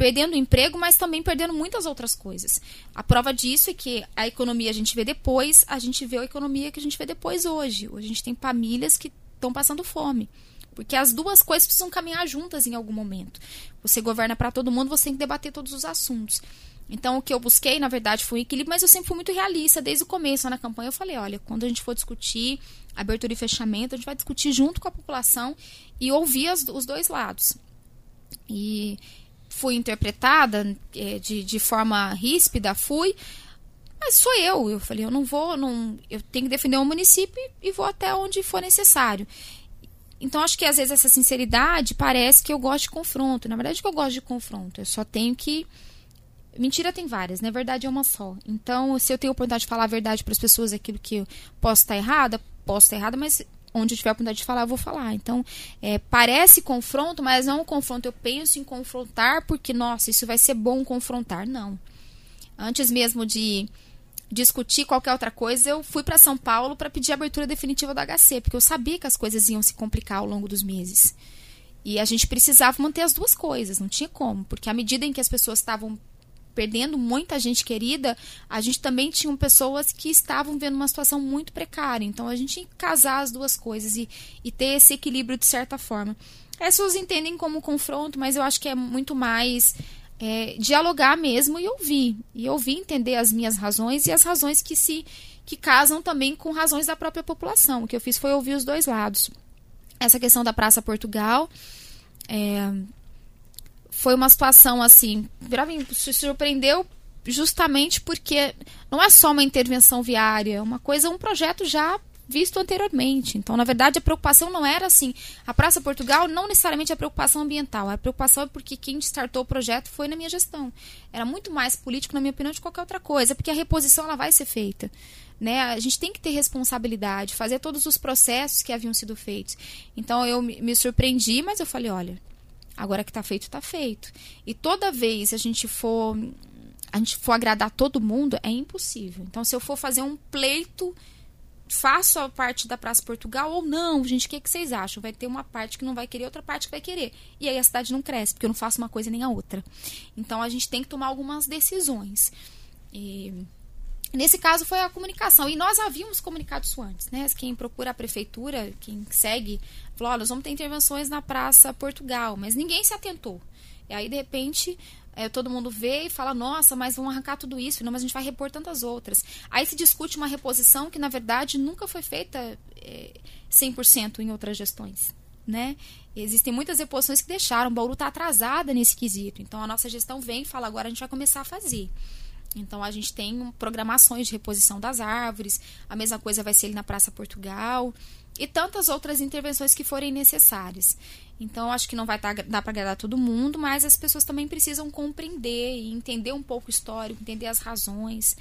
perdendo emprego, mas também perdendo muitas outras coisas. A prova disso é que a economia a gente vê depois, a gente vê a economia que a gente vê depois hoje. Hoje a gente tem famílias que estão passando fome. Porque as duas coisas precisam caminhar juntas em algum momento. Você governa para todo mundo, você tem que debater todos os assuntos. Então, o que eu busquei, na verdade, foi um equilíbrio, mas eu sempre fui muito realista. Desde o começo na campanha, eu falei: olha, quando a gente for discutir abertura e fechamento, a gente vai discutir junto com a população e ouvir as, os dois lados. E fui interpretada é, de, de forma ríspida, fui, mas sou eu. Eu falei: eu não vou, não, eu tenho que defender o município e vou até onde for necessário. Então, acho que às vezes essa sinceridade parece que eu gosto de confronto. Na verdade, que eu gosto de confronto. Eu só tenho que Mentira tem várias, na né? verdade é uma só. Então, se eu tenho a oportunidade de falar a verdade para as pessoas, aquilo que eu posso estar errada, posso estar errada, mas onde eu tiver a oportunidade de falar, eu vou falar. Então, é, parece confronto, mas não um confronto. Eu penso em confrontar porque, nossa, isso vai ser bom confrontar. Não. Antes mesmo de discutir qualquer outra coisa, eu fui para São Paulo para pedir a abertura definitiva do HC, porque eu sabia que as coisas iam se complicar ao longo dos meses. E a gente precisava manter as duas coisas, não tinha como, porque à medida em que as pessoas estavam perdendo muita gente querida, a gente também tinha pessoas que estavam vendo uma situação muito precária. Então a gente tinha que casar as duas coisas e, e ter esse equilíbrio de certa forma. As pessoas entendem como confronto, mas eu acho que é muito mais é, dialogar mesmo e ouvir. E ouvir, entender as minhas razões e as razões que se que casam também com razões da própria população. O que eu fiz foi ouvir os dois lados. Essa questão da Praça Portugal. É, foi uma situação assim, se surpreendeu justamente porque não é só uma intervenção viária, é uma coisa, um projeto já visto anteriormente. Então, na verdade, a preocupação não era assim. A Praça Portugal não necessariamente a preocupação ambiental. A preocupação é porque quem startou o projeto foi na minha gestão. Era muito mais político, na minha opinião, de qualquer outra coisa, porque a reposição ela vai ser feita. Né? A gente tem que ter responsabilidade, fazer todos os processos que haviam sido feitos. Então, eu me surpreendi, mas eu falei, olha, Agora que está feito, está feito. E toda vez a gente for a gente for agradar todo mundo, é impossível. Então, se eu for fazer um pleito, faço a parte da Praça Portugal ou não, gente, o que, que vocês acham? Vai ter uma parte que não vai querer, outra parte que vai querer. E aí a cidade não cresce, porque eu não faço uma coisa nem a outra. Então, a gente tem que tomar algumas decisões. E Nesse caso foi a comunicação. E nós havíamos comunicado isso antes, né? Quem procura a prefeitura, quem segue, falou: nós vamos ter intervenções na Praça Portugal, mas ninguém se atentou. E aí, de repente, é, todo mundo vê e fala: nossa, mas vão arrancar tudo isso, não, mas a gente vai repor tantas outras. Aí se discute uma reposição que, na verdade, nunca foi feita é, 100% em outras gestões. Né? Existem muitas reposições que deixaram. O Bauru está atrasada nesse quesito. Então, a nossa gestão vem e fala: agora a gente vai começar a fazer. Então a gente tem programações de reposição das árvores, a mesma coisa vai ser ali na Praça Portugal e tantas outras intervenções que forem necessárias. Então acho que não vai dar para agradar todo mundo, mas as pessoas também precisam compreender e entender um pouco o histórico, entender as razões.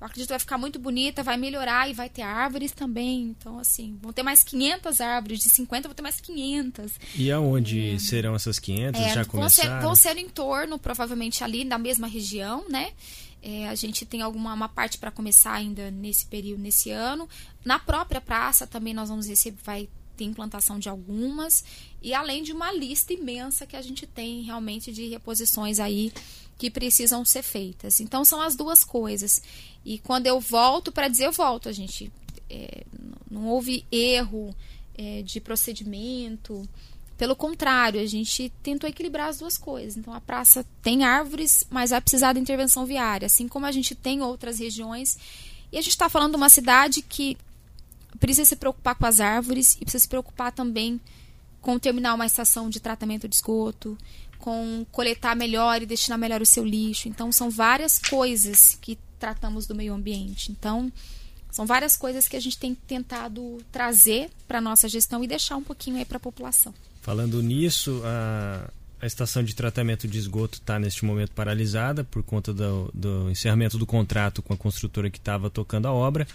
Eu acredito que vai ficar muito bonita, vai melhorar e vai ter árvores também. Então, assim, vão ter mais 500 árvores, de 50 vão ter mais 500. E aonde é. serão essas 500? É, já vão começaram? Ser, vão ser em torno, provavelmente ali, na mesma região, né? É, a gente tem alguma uma parte para começar ainda nesse período, nesse ano. Na própria praça também nós vamos receber, vai ter implantação de algumas. E além de uma lista imensa que a gente tem realmente de reposições aí que precisam ser feitas. Então são as duas coisas. E quando eu volto para dizer, eu volto, a gente. É, não houve erro é, de procedimento. Pelo contrário, a gente tentou equilibrar as duas coisas. Então, a praça tem árvores, mas vai precisar de intervenção viária, assim como a gente tem outras regiões. E a gente está falando de uma cidade que precisa se preocupar com as árvores e precisa se preocupar também com terminar uma estação de tratamento de esgoto, com coletar melhor e destinar melhor o seu lixo. Então, são várias coisas que tratamos do meio ambiente. Então, são várias coisas que a gente tem tentado trazer para a nossa gestão e deixar um pouquinho aí para a população. Falando nisso, a, a estação de tratamento de esgoto está neste momento paralisada por conta do, do, encerramento do contrato com a construtora que estava tocando a obra.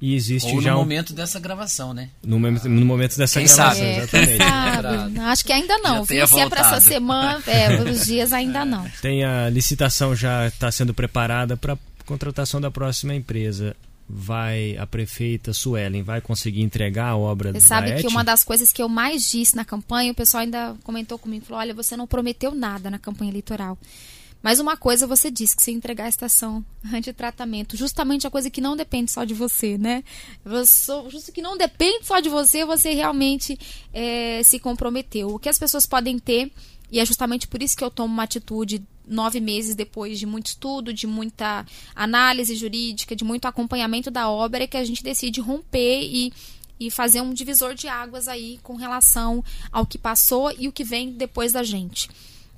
E existe Ou já no um... momento dessa gravação, né? No, momento, no momento dessa Quem gravação, sabe? É, exatamente. quem sabe? Acho que ainda não. Se é para essa semana, é, os dias ainda não. Tem a licitação já está sendo preparada para contratação da próxima empresa. Vai a prefeita Suelen vai conseguir entregar a obra Você da sabe que uma das coisas que eu mais disse na campanha, o pessoal ainda comentou comigo, falou, olha, você não prometeu nada na campanha eleitoral. Mas uma coisa você disse, que ia entregar a estação de tratamento, justamente a coisa que não depende só de você, né? Você, justo que não depende só de você, você realmente é, se comprometeu. O que as pessoas podem ter, e é justamente por isso que eu tomo uma atitude nove meses depois de muito estudo, de muita análise jurídica, de muito acompanhamento da obra, é que a gente decide romper e, e fazer um divisor de águas aí com relação ao que passou e o que vem depois da gente.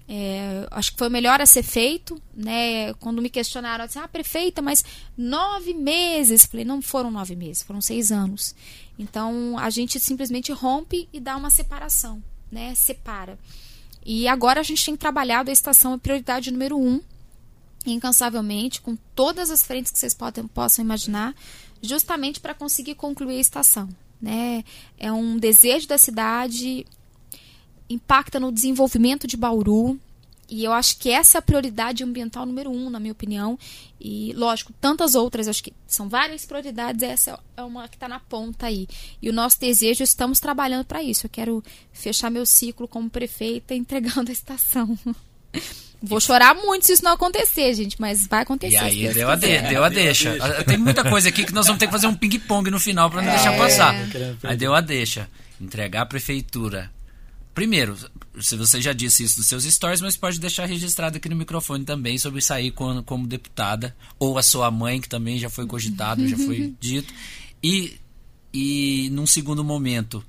É, acho que foi o melhor a ser feito, né? Quando me questionaram assim, ah, prefeita, mas nove meses. Falei, não foram nove meses, foram seis anos. Então a gente simplesmente rompe e dá uma separação, né? Separa. E agora a gente tem trabalhado a estação a prioridade número um, incansavelmente, com todas as frentes que vocês podem, possam imaginar, justamente para conseguir concluir a estação. Né? É um desejo da cidade, impacta no desenvolvimento de Bauru. E eu acho que essa é a prioridade ambiental número um, na minha opinião. E, lógico, tantas outras, acho que são várias prioridades, essa é uma que está na ponta aí. E o nosso desejo, estamos trabalhando para isso. Eu quero fechar meu ciclo como prefeita entregando a estação. Vou chorar muito se isso não acontecer, gente, mas vai acontecer. E aí deu a, de, deu a deixa. Tem muita coisa aqui que nós vamos ter que fazer um ping-pong no final para não deixar passar. Aí deu a deixa. Entregar a prefeitura. Primeiro, se você já disse isso nos seus stories, mas pode deixar registrado aqui no microfone também sobre sair como, como deputada, ou a sua mãe, que também já foi cogitado, já foi dito. E, e num segundo momento,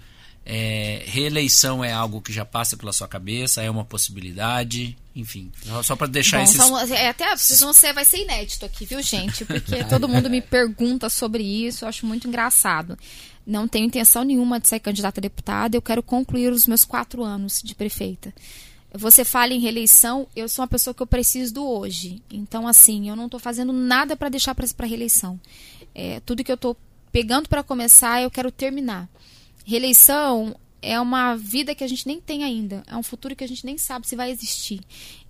é, reeleição é algo que já passa pela sua cabeça, é uma possibilidade, enfim, só- só para deixar Bom, esses são- é, até vocês ser, vai ser inédito aqui, viu, gente? Porque todo mundo me pergunta sobre isso, eu acho muito engraçado. Não tenho intenção nenhuma de ser candidata a deputada, eu quero concluir os meus quatro anos de prefeita. Você fala em reeleição, eu sou uma pessoa que eu preciso do hoje. Então, assim, eu não estou fazendo nada para deixar para reeleição. É, tudo que eu estou pegando para começar, eu quero terminar. Reeleição é uma vida que a gente nem tem ainda. É um futuro que a gente nem sabe se vai existir.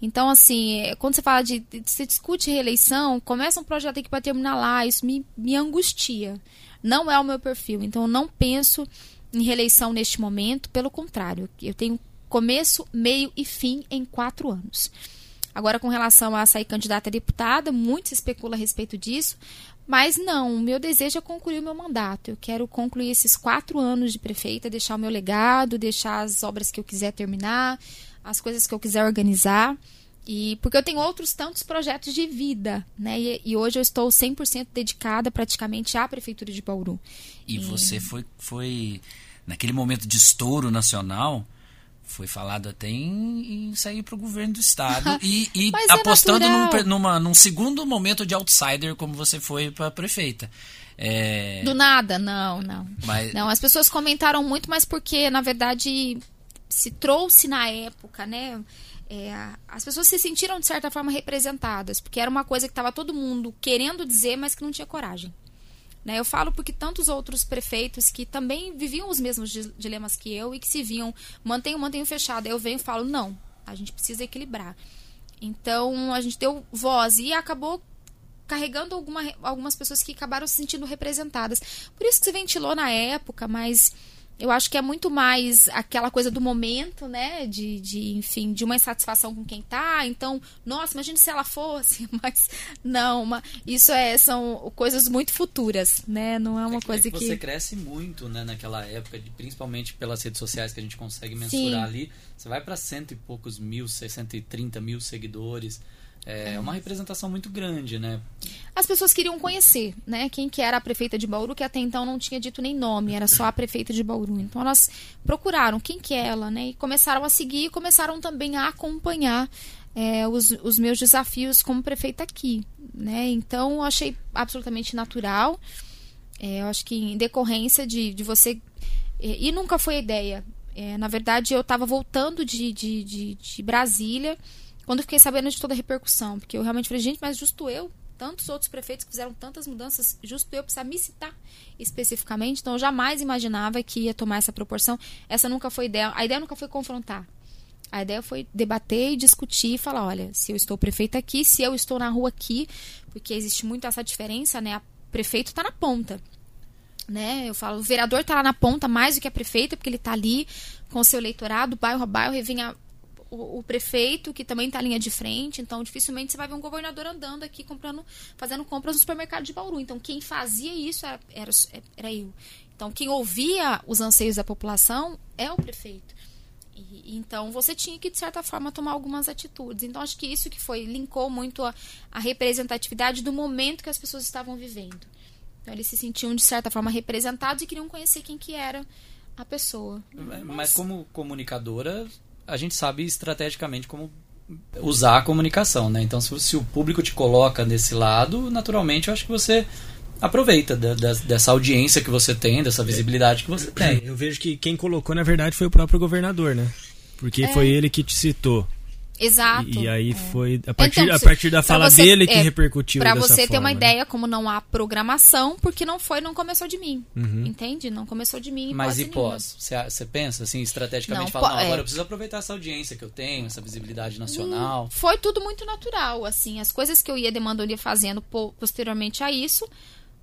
Então, assim, é, quando você fala de. Você discute reeleição, começa um projeto aqui para terminar lá, isso me, me angustia. Não é o meu perfil. Então, eu não penso em reeleição neste momento. Pelo contrário, eu tenho começo, meio e fim em quatro anos. Agora, com relação a sair candidata a deputada, muito se especula a respeito disso, mas não, o meu desejo é concluir o meu mandato. Eu quero concluir esses quatro anos de prefeita, deixar o meu legado, deixar as obras que eu quiser terminar, as coisas que eu quiser organizar. E porque eu tenho outros tantos projetos de vida, né? E, e hoje eu estou 100% dedicada praticamente à prefeitura de Bauru. E você foi, foi naquele momento de estouro nacional, foi falado até em, em sair para o governo do estado e, e é apostando num, numa, num segundo momento de outsider como você foi para prefeita. É, Do nada, não, não. mas Não, as pessoas comentaram muito, mas porque, na verdade, se trouxe na época, né? É, as pessoas se sentiram, de certa forma, representadas, porque era uma coisa que estava todo mundo querendo dizer, mas que não tinha coragem. Né? Eu falo porque tantos outros prefeitos que também viviam os mesmos di- dilemas que eu e que se viam, mantenham, mantenham fechado. Eu venho e falo, não, a gente precisa equilibrar. Então a gente deu voz e acabou carregando alguma, algumas pessoas que acabaram se sentindo representadas. Por isso que se ventilou na época, mas eu acho que é muito mais aquela coisa do momento, né? De, de enfim, de uma insatisfação com quem tá. Então, nossa, imagine se ela fosse, mas não, uma, isso é, são coisas muito futuras, né? Não é uma é que, coisa é que, que. Você cresce muito, né, naquela época, de, principalmente pelas redes sociais que a gente consegue mensurar Sim. ali. Você vai para cento e poucos mil, 630 mil seguidores. É uma representação muito grande, né? As pessoas queriam conhecer, né? Quem que era a prefeita de Bauru, que até então não tinha dito nem nome, era só a prefeita de Bauru. Então elas procuraram quem que é ela, né? E começaram a seguir e começaram também a acompanhar é, os, os meus desafios como prefeita aqui, né? Então eu achei absolutamente natural. É, eu acho que em decorrência de, de você. E, e nunca foi a ideia. É, na verdade, eu estava voltando de, de, de, de Brasília quando eu fiquei sabendo de toda a repercussão. Porque eu realmente falei, gente, mas justo eu, tantos outros prefeitos que fizeram tantas mudanças, justo eu precisar me citar especificamente. Então eu jamais imaginava que ia tomar essa proporção. Essa nunca foi ideia. A ideia nunca foi confrontar. A ideia foi debater e discutir e falar, olha, se eu estou prefeita aqui, se eu estou na rua aqui, porque existe muito essa diferença, né? O prefeito está na ponta. Né? Eu falo, o vereador está lá na ponta mais do que a prefeita, porque ele está ali com o seu eleitorado, bairro a bairro, e vem a, o, prefeito, que também está linha de frente, então dificilmente você vai ver um governador andando aqui comprando, fazendo compras no supermercado de Bauru. Então quem fazia isso era, era, era eu. Então quem ouvia os anseios da população é o prefeito. Então você tinha que, de certa forma, tomar algumas atitudes. Então acho que isso que foi, linkou muito a, a representatividade do momento que as pessoas estavam vivendo. Então eles se sentiam, de certa forma, representados e queriam conhecer quem que era a pessoa. Mas, Mas como comunicadora, a gente sabe estrategicamente como usar a comunicação, né? Então, se, se, o público te coloca nesse lado, naturalmente, eu acho que você aproveita da, da, dessa audiência que você tem, dessa visibilidade que você tem. Eu vejo que quem colocou, na verdade, foi o próprio governador, né? Porque é. foi ele que te citou. Exato. E, e aí é. foi a partir, então, a partir da fala você, dele que é, repercutiu Para dessa você ter forma, uma né? ideia, como não há programação, porque não foi, não começou de mim. Uhum. Entende? Não começou de mim. Mas e pós? Você pensa assim, estrategicamente, Não, fala, não, é. agora eu preciso aproveitar essa audiência que eu tenho, essa visibilidade nacional. Foi tudo muito natural, assim. As coisas que eu ia demandando e fazendo po- posteriormente a isso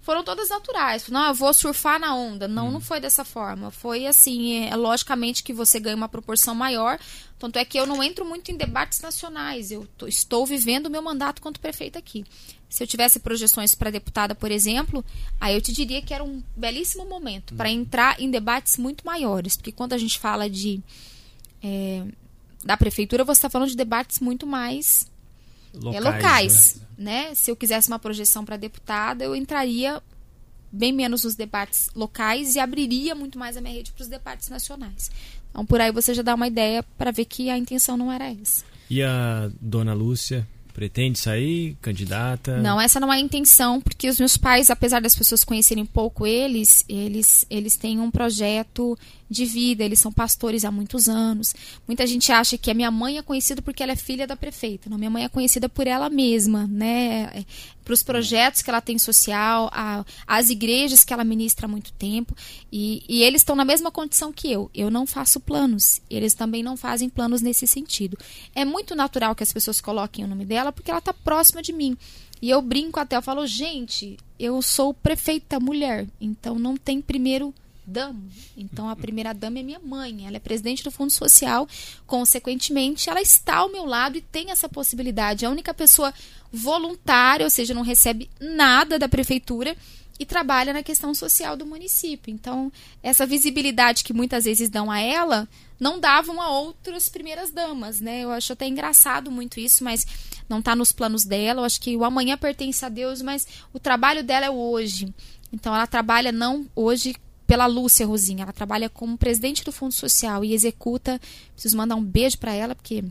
foram todas naturais. Não, eu vou surfar na onda. Não, não foi dessa forma. Foi assim, é, logicamente que você ganha uma proporção maior. Tanto é que eu não entro muito em debates nacionais. Eu tô- estou vivendo o meu mandato quanto prefeita aqui. Se eu tivesse projeções para deputada, por exemplo, aí eu te diria que era um belíssimo momento para entrar em debates muito maiores. Porque quando a gente fala de é, da prefeitura, você está falando de debates muito mais Locais, é, locais, né? Se eu quisesse uma projeção para deputada, eu entraria bem menos nos debates locais e abriria muito mais a minha rede para os debates nacionais. Então, por aí você já dá uma ideia para ver que a intenção não era essa. E a dona Lúcia pretende sair, candidata? Não, essa não é a intenção, porque os meus pais, apesar das pessoas conhecerem pouco eles, eles, eles têm um projeto de vida, eles são pastores há muitos anos. Muita gente acha que a minha mãe é conhecida porque ela é filha da prefeita. Não, minha mãe é conhecida por ela mesma, né? Para os projetos que ela tem social, a, as igrejas que ela ministra há muito tempo. E, e eles estão na mesma condição que eu. Eu não faço planos. Eles também não fazem planos nesse sentido. É muito natural que as pessoas coloquem o nome dela porque ela está próxima de mim. E eu brinco até, eu falo, gente, eu sou prefeita mulher, então não tem primeiro dama. Então a primeira dama é minha mãe, ela é presidente do Fundo Social, consequentemente, ela está ao meu lado e tem essa possibilidade. É a única pessoa voluntária, ou seja, não recebe nada da prefeitura e trabalha na questão social do município. Então, essa visibilidade que muitas vezes dão a ela, não davam a outras primeiras damas, né? Eu acho até engraçado muito isso, mas não está nos planos dela. Eu acho que o amanhã pertence a Deus, mas o trabalho dela é o hoje. Então, ela trabalha não hoje pela Lúcia Rosinha, ela trabalha como presidente do Fundo Social e executa. Preciso mandar um beijo para ela, porque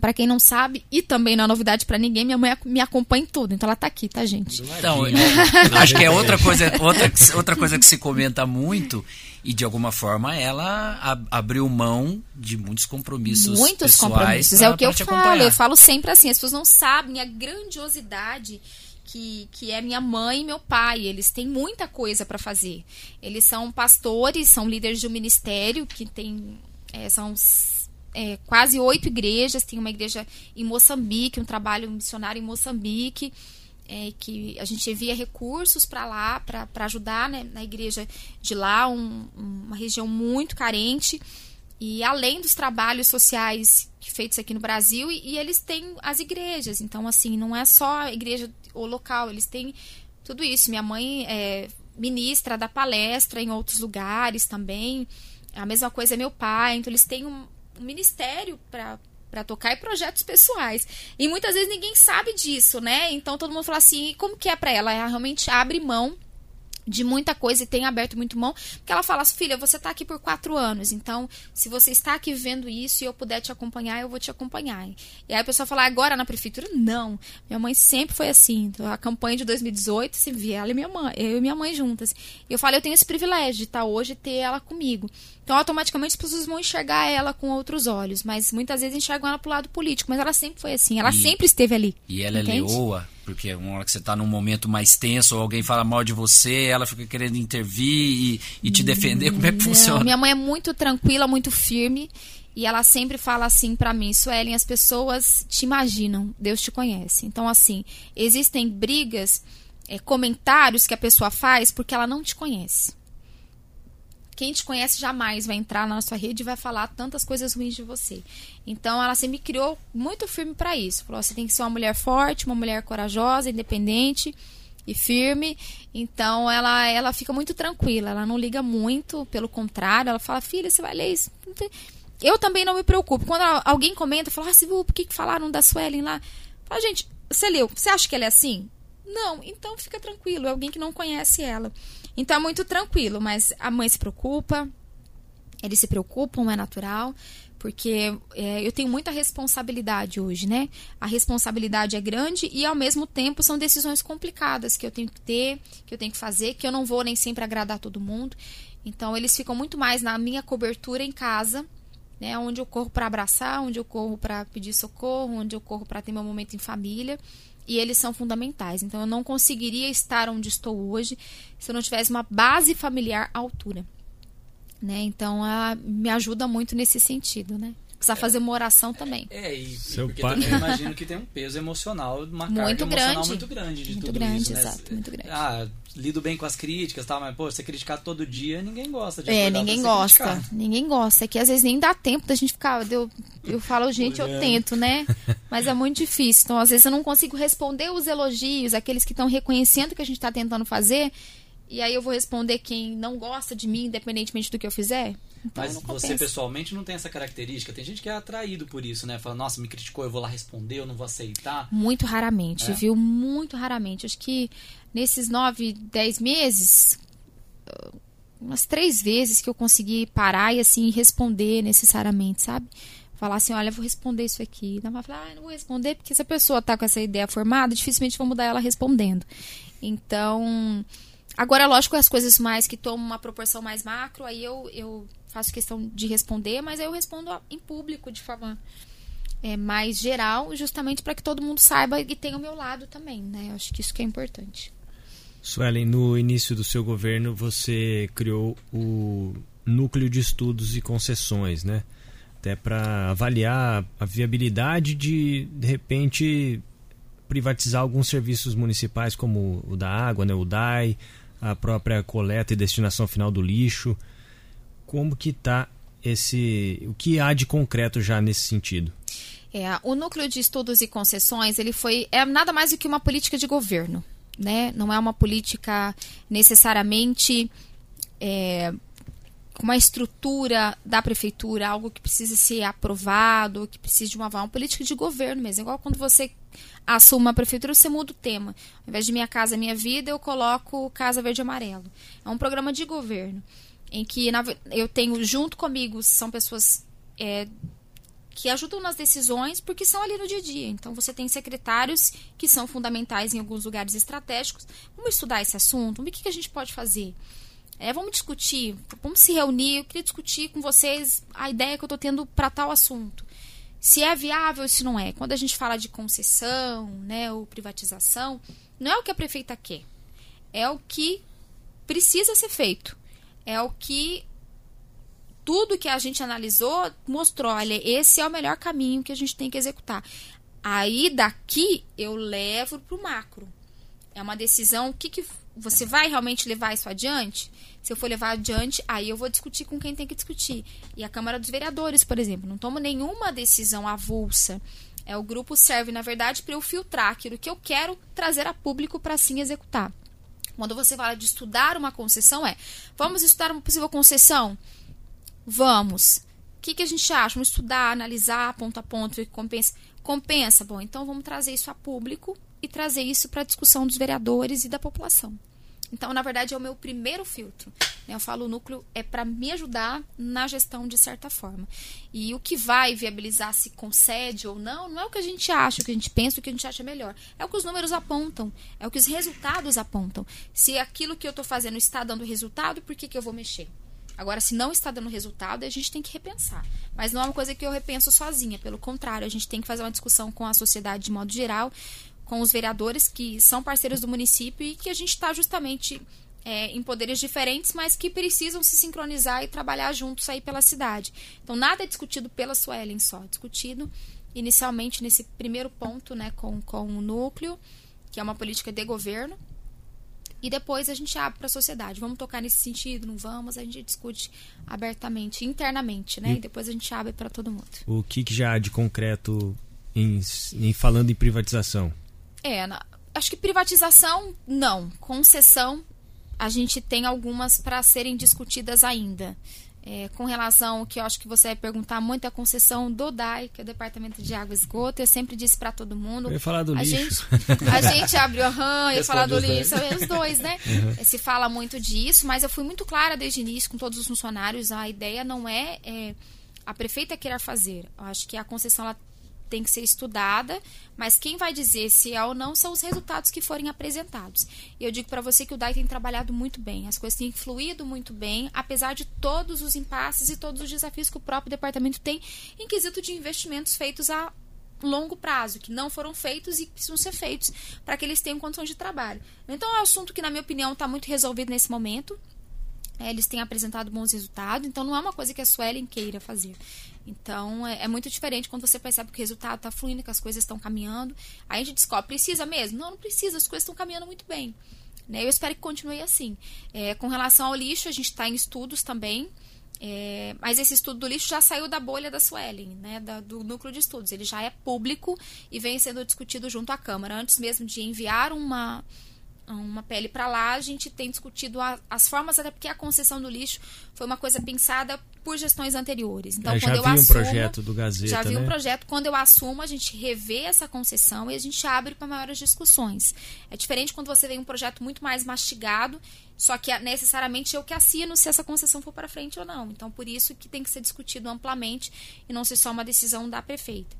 para quem não sabe, e também não é novidade para ninguém, minha mãe me acompanha em tudo. Então ela tá aqui, tá, gente? Então, acho que é outra coisa, outra, outra coisa que se comenta muito e de alguma forma ela ab- abriu mão de muitos compromissos Muitos pessoais compromissos. pra- é o que eu te falo. acompanhar. Eu falo sempre assim, as pessoas não sabem a grandiosidade que, que é minha mãe e meu pai. Eles têm muita coisa para fazer. Eles são pastores, são líderes de um ministério que tem. é, são é, quase oito igrejas. Tem uma igreja em Moçambique, um trabalho missionário em Moçambique. é, que a gente envia recursos para lá, para ajudar né, na igreja de lá, um, uma região muito carente. E além dos trabalhos sociais feitos aqui no Brasil, e, e, eles têm as igrejas. Então, assim, não é só a igreja ou local, eles têm tudo isso. Minha mãe é ministra da palestra em outros lugares também. A mesma coisa é meu pai. Então, eles têm um, um ministério para para tocar e projetos pessoais. E muitas vezes ninguém sabe disso, né? Então todo mundo fala assim, como que é para ela? Ela realmente abre mão de muita coisa e tem aberto muito mão, porque ela fala assim, filha, você está aqui por quatro anos, então se você está aqui vendo isso e eu puder te acompanhar, eu vou te acompanhar. E aí a pessoa fala, agora na prefeitura? Não. Minha mãe sempre foi assim. Então, a campanha de 2018, se via ela e minha mãe, eu e minha mãe juntas. E eu falei, eu tenho esse privilégio de estar tá hoje e ter ela comigo. Então, automaticamente as pessoas vão enxergar ela com outros olhos, mas muitas vezes enxergam ela pro lado político, mas ela sempre foi assim, ela e, sempre esteve ali. E ela é entende? é leoa, porque uma hora que você está num momento mais tenso, ou alguém fala mal de você, ela fica querendo intervir e, e te defender, como é que funciona? minha mãe é muito tranquila, muito firme, e ela sempre fala assim para mim, Suelen, as pessoas te imaginam, Deus te conhece. Então, assim, existem brigas, é, comentários que a pessoa faz porque ela não te conhece. Quem te conhece jamais vai entrar na sua rede e vai falar tantas coisas ruins de você. Então ela sempre me criou muito firme para isso. Falou: você tem que ser uma mulher forte, uma mulher corajosa, independente e firme. Então ela ela fica muito tranquila, ela não liga muito, pelo contrário, ela fala: "Filha, você vai ler isso?" Eu também não me preocupo. Quando alguém comenta, fala: "Ah, viu por que falaram da Suelen lá?" Fala: "Gente, você leu? Você acha que ela é assim?" Não, então fica tranquilo, é alguém que não conhece ela. Então é muito tranquilo, mas a mãe se preocupa, eles se preocupam, é natural, porque é, eu tenho muita responsabilidade hoje, né? A responsabilidade é grande e ao mesmo tempo são decisões complicadas que eu tenho que ter, que eu tenho que fazer, que eu não vou nem sempre agradar todo mundo. Então eles ficam muito mais na minha cobertura em casa, né? Onde eu corro para abraçar, onde eu corro para pedir socorro, onde eu corro para ter meu momento em família e eles são fundamentais. Então eu não conseguiria estar onde estou hoje se eu não tivesse uma base familiar à altura. Né? Então ela me ajuda muito nesse sentido, né? Precisa é, fazer uma oração também. É, e, Seu porque pai... também imagino que tem um peso emocional, uma muito carga grande. emocional muito grande de muito tudo grande, isso, né? Exato, muito grande. Ah, lido bem com as críticas, tal, mas pô, você criticar todo dia, ninguém gosta de É, ninguém gosta. Criticar. Ninguém gosta, é que às vezes nem dá tempo da gente ficar, eu, eu falo, gente, eu tento, né? Mas é muito difícil. Então, às vezes eu não consigo responder os elogios, aqueles que estão reconhecendo o que a gente está tentando fazer, e aí eu vou responder quem não gosta de mim, independentemente do que eu fizer. Então, Mas você pessoalmente não tem essa característica. Tem gente que é atraído por isso, né? Fala, nossa, me criticou, eu vou lá responder, eu não vou aceitar. Muito raramente, é. viu? Muito raramente. Acho que nesses nove, dez meses, umas três vezes que eu consegui parar e assim responder necessariamente, sabe? Falar assim, olha, vou responder isso aqui. Não vai falar, ah, não vou responder, porque se a pessoa tá com essa ideia formada, dificilmente vou mudar ela respondendo. Então, agora, lógico, as coisas mais que tomam uma proporção mais macro, aí eu, eu faço questão de responder, mas eu respondo em público, de forma é, mais geral, justamente para que todo mundo saiba e tenha o meu lado também, né? Eu acho que isso que é importante. Suelen, no início do seu governo você criou o Núcleo de Estudos e Concessões, né? Até para avaliar a viabilidade de, de repente, privatizar alguns serviços municipais, como o da água, né? o DAI, a própria coleta e destinação final do lixo como que está esse, o que há de concreto já nesse sentido? É, o núcleo de estudos e concessões ele foi é nada mais do que uma política de governo, né? Não é uma política necessariamente é, uma estrutura da prefeitura, algo que precisa ser aprovado, que precisa de uma, uma política de governo mesmo. Igual quando você assume uma prefeitura, você muda o tema. Ao invés de Minha Casa Minha Vida, eu coloco Casa Verde e Amarelo. É um programa de governo em que na, eu tenho junto comigo são pessoas é, que ajudam nas decisões porque são ali no dia a dia. Então você tem secretários que são fundamentais em alguns lugares estratégicos. Vamos estudar esse assunto, o que a gente pode fazer. É, vamos discutir, vamos se reunir. Eu queria discutir com vocês a ideia que eu estou tendo para tal assunto. Se é viável, se não é. Quando a gente fala de concessão, né, ou privatização, não é o que a prefeita quer. É o que precisa ser feito é o que tudo que a gente analisou mostrou, olha, esse é o melhor caminho que a gente tem que executar. Aí daqui eu levo para o macro. É uma decisão, o que, que você vai realmente levar isso adiante? Se eu for levar adiante, aí eu vou discutir com quem tem que discutir. E a Câmara dos Vereadores, por exemplo, não tomo nenhuma decisão avulsa. É, o grupo serve, na verdade, para eu filtrar aquilo que eu quero trazer a público para assim executar. Quando você fala de estudar uma concessão, é vamos estudar uma possível concessão? Vamos. O que, que a gente acha? Vamos estudar, analisar ponto a ponto, que compensa. Compensa, bom, então vamos trazer isso a público e trazer isso para a discussão dos vereadores e da população. Então, na verdade, é o meu primeiro filtro. Né? Eu falo o núcleo é para me ajudar na gestão de certa forma. E o que vai viabilizar se concede ou não, não é o que a gente acha, o que a gente pensa, o que a gente acha melhor. É o que os números apontam, é o que os resultados apontam. Se aquilo que eu estou fazendo está dando resultado, por que, que eu vou mexer? Agora, se não está dando resultado, a gente tem que repensar. Mas não é uma coisa que eu repenso sozinha, pelo contrário, a gente tem que fazer uma discussão com a sociedade de modo geral, com os vereadores que são parceiros do município e que a gente está justamente é, em poderes diferentes, mas que precisam se sincronizar e trabalhar juntos aí pela cidade. Então, nada é discutido pela Suelen só, é discutido inicialmente nesse primeiro ponto, né, com, com o núcleo, que é uma política de governo, e depois a gente abre para a sociedade. Vamos tocar nesse sentido? Não vamos? A gente discute abertamente, internamente, né? E, e depois a gente abre para todo mundo. O que, que já há de concreto em, em falando em privatização? É, na, acho que privatização, não. Concessão, a gente tem algumas para serem discutidas ainda. É, com relação ao que eu acho que você vai perguntar muito, a concessão do DAI, que é o Departamento de Água e Esgoto, eu sempre disse para todo mundo. Eu ia falar do a lixo. Gente, a gente abriu aham, ia falar do lixo, os dois, né? Uhum. Se fala muito disso, mas eu fui muito clara desde o início com todos os funcionários, a ideia não é, é a prefeita querer fazer. Eu acho que a concessão ela tem que ser estudada, mas quem vai dizer se é ou não são os resultados que forem apresentados. E eu digo para você que o DAI tem trabalhado muito bem, as coisas têm fluído muito bem, apesar de todos os impasses e todos os desafios que o próprio departamento tem em quesito de investimentos feitos a longo prazo, que não foram feitos e precisam ser feitos para que eles tenham condições de trabalho. Então é um assunto que, na minha opinião, está muito resolvido nesse momento. É, eles têm apresentado bons resultados, então não é uma coisa que a Suelen queira fazer. Então é, é muito diferente quando você percebe que o resultado está fluindo, que as coisas estão caminhando. Aí a gente descobre, precisa mesmo? Não, não precisa, as coisas estão caminhando muito bem. Né? Eu espero que continue assim. É, com relação ao lixo, a gente está em estudos também. É, mas esse estudo do lixo já saiu da bolha da Suelen, né, da, do núcleo de estudos. Ele já é público e vem sendo discutido junto à Câmara. Antes mesmo de enviar uma, uma pele para lá, a gente tem discutido a, as formas, até porque a concessão do lixo foi uma coisa pensada por gestões anteriores. Então, é, quando eu assumo, um projeto do Gazeta, já vi né? um projeto. Quando eu assumo, a gente revê essa concessão e a gente abre para maiores discussões. É diferente quando você vem um projeto muito mais mastigado, só que necessariamente eu que assino se essa concessão for para frente ou não. Então, por isso que tem que ser discutido amplamente e não ser só uma decisão da prefeita.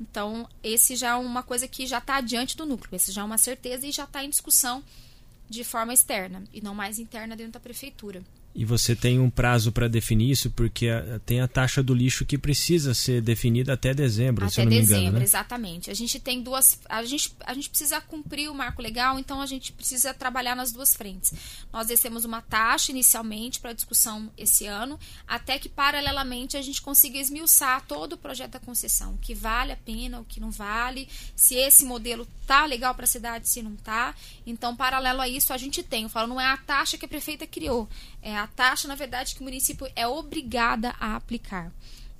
Então, esse já é uma coisa que já está adiante do núcleo, esse já é uma certeza e já está em discussão de forma externa e não mais interna dentro da prefeitura. E você tem um prazo para definir isso, porque tem a taxa do lixo que precisa ser definida até dezembro, até se eu não me dezembro, engano. Né? exatamente. A gente tem duas. A gente, a gente precisa cumprir o marco legal, então a gente precisa trabalhar nas duas frentes. Nós descemos uma taxa inicialmente para discussão esse ano, até que, paralelamente, a gente consiga esmiuçar todo o projeto da concessão, o que vale a pena, o que não vale, se esse modelo tá legal para a cidade, se não tá. Então, paralelo a isso, a gente tem. Eu falo, não é a taxa que a prefeita criou, é a taxa, na verdade, que o município é obrigada a aplicar.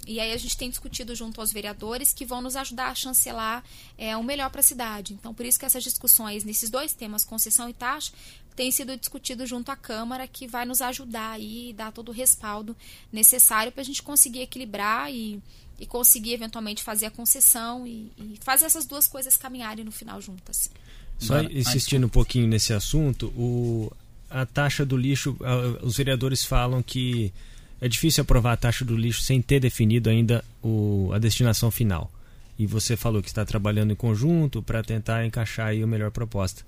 E aí a gente tem discutido junto aos vereadores que vão nos ajudar a chancelar é, o melhor para a cidade. Então, por isso que essas discussões nesses dois temas, concessão e taxa, têm sido discutidos junto à Câmara, que vai nos ajudar aí e dar todo o respaldo necessário para a gente conseguir equilibrar e, e conseguir eventualmente fazer a concessão e, e, fazer essas duas coisas caminharem no final juntas. Só insistindo um pouquinho nesse assunto, o, a taxa do lixo, os vereadores falam que é difícil aprovar a taxa do lixo sem ter definido ainda o, a destinação final. E você falou que está trabalhando em conjunto para tentar encaixar aí a melhor proposta.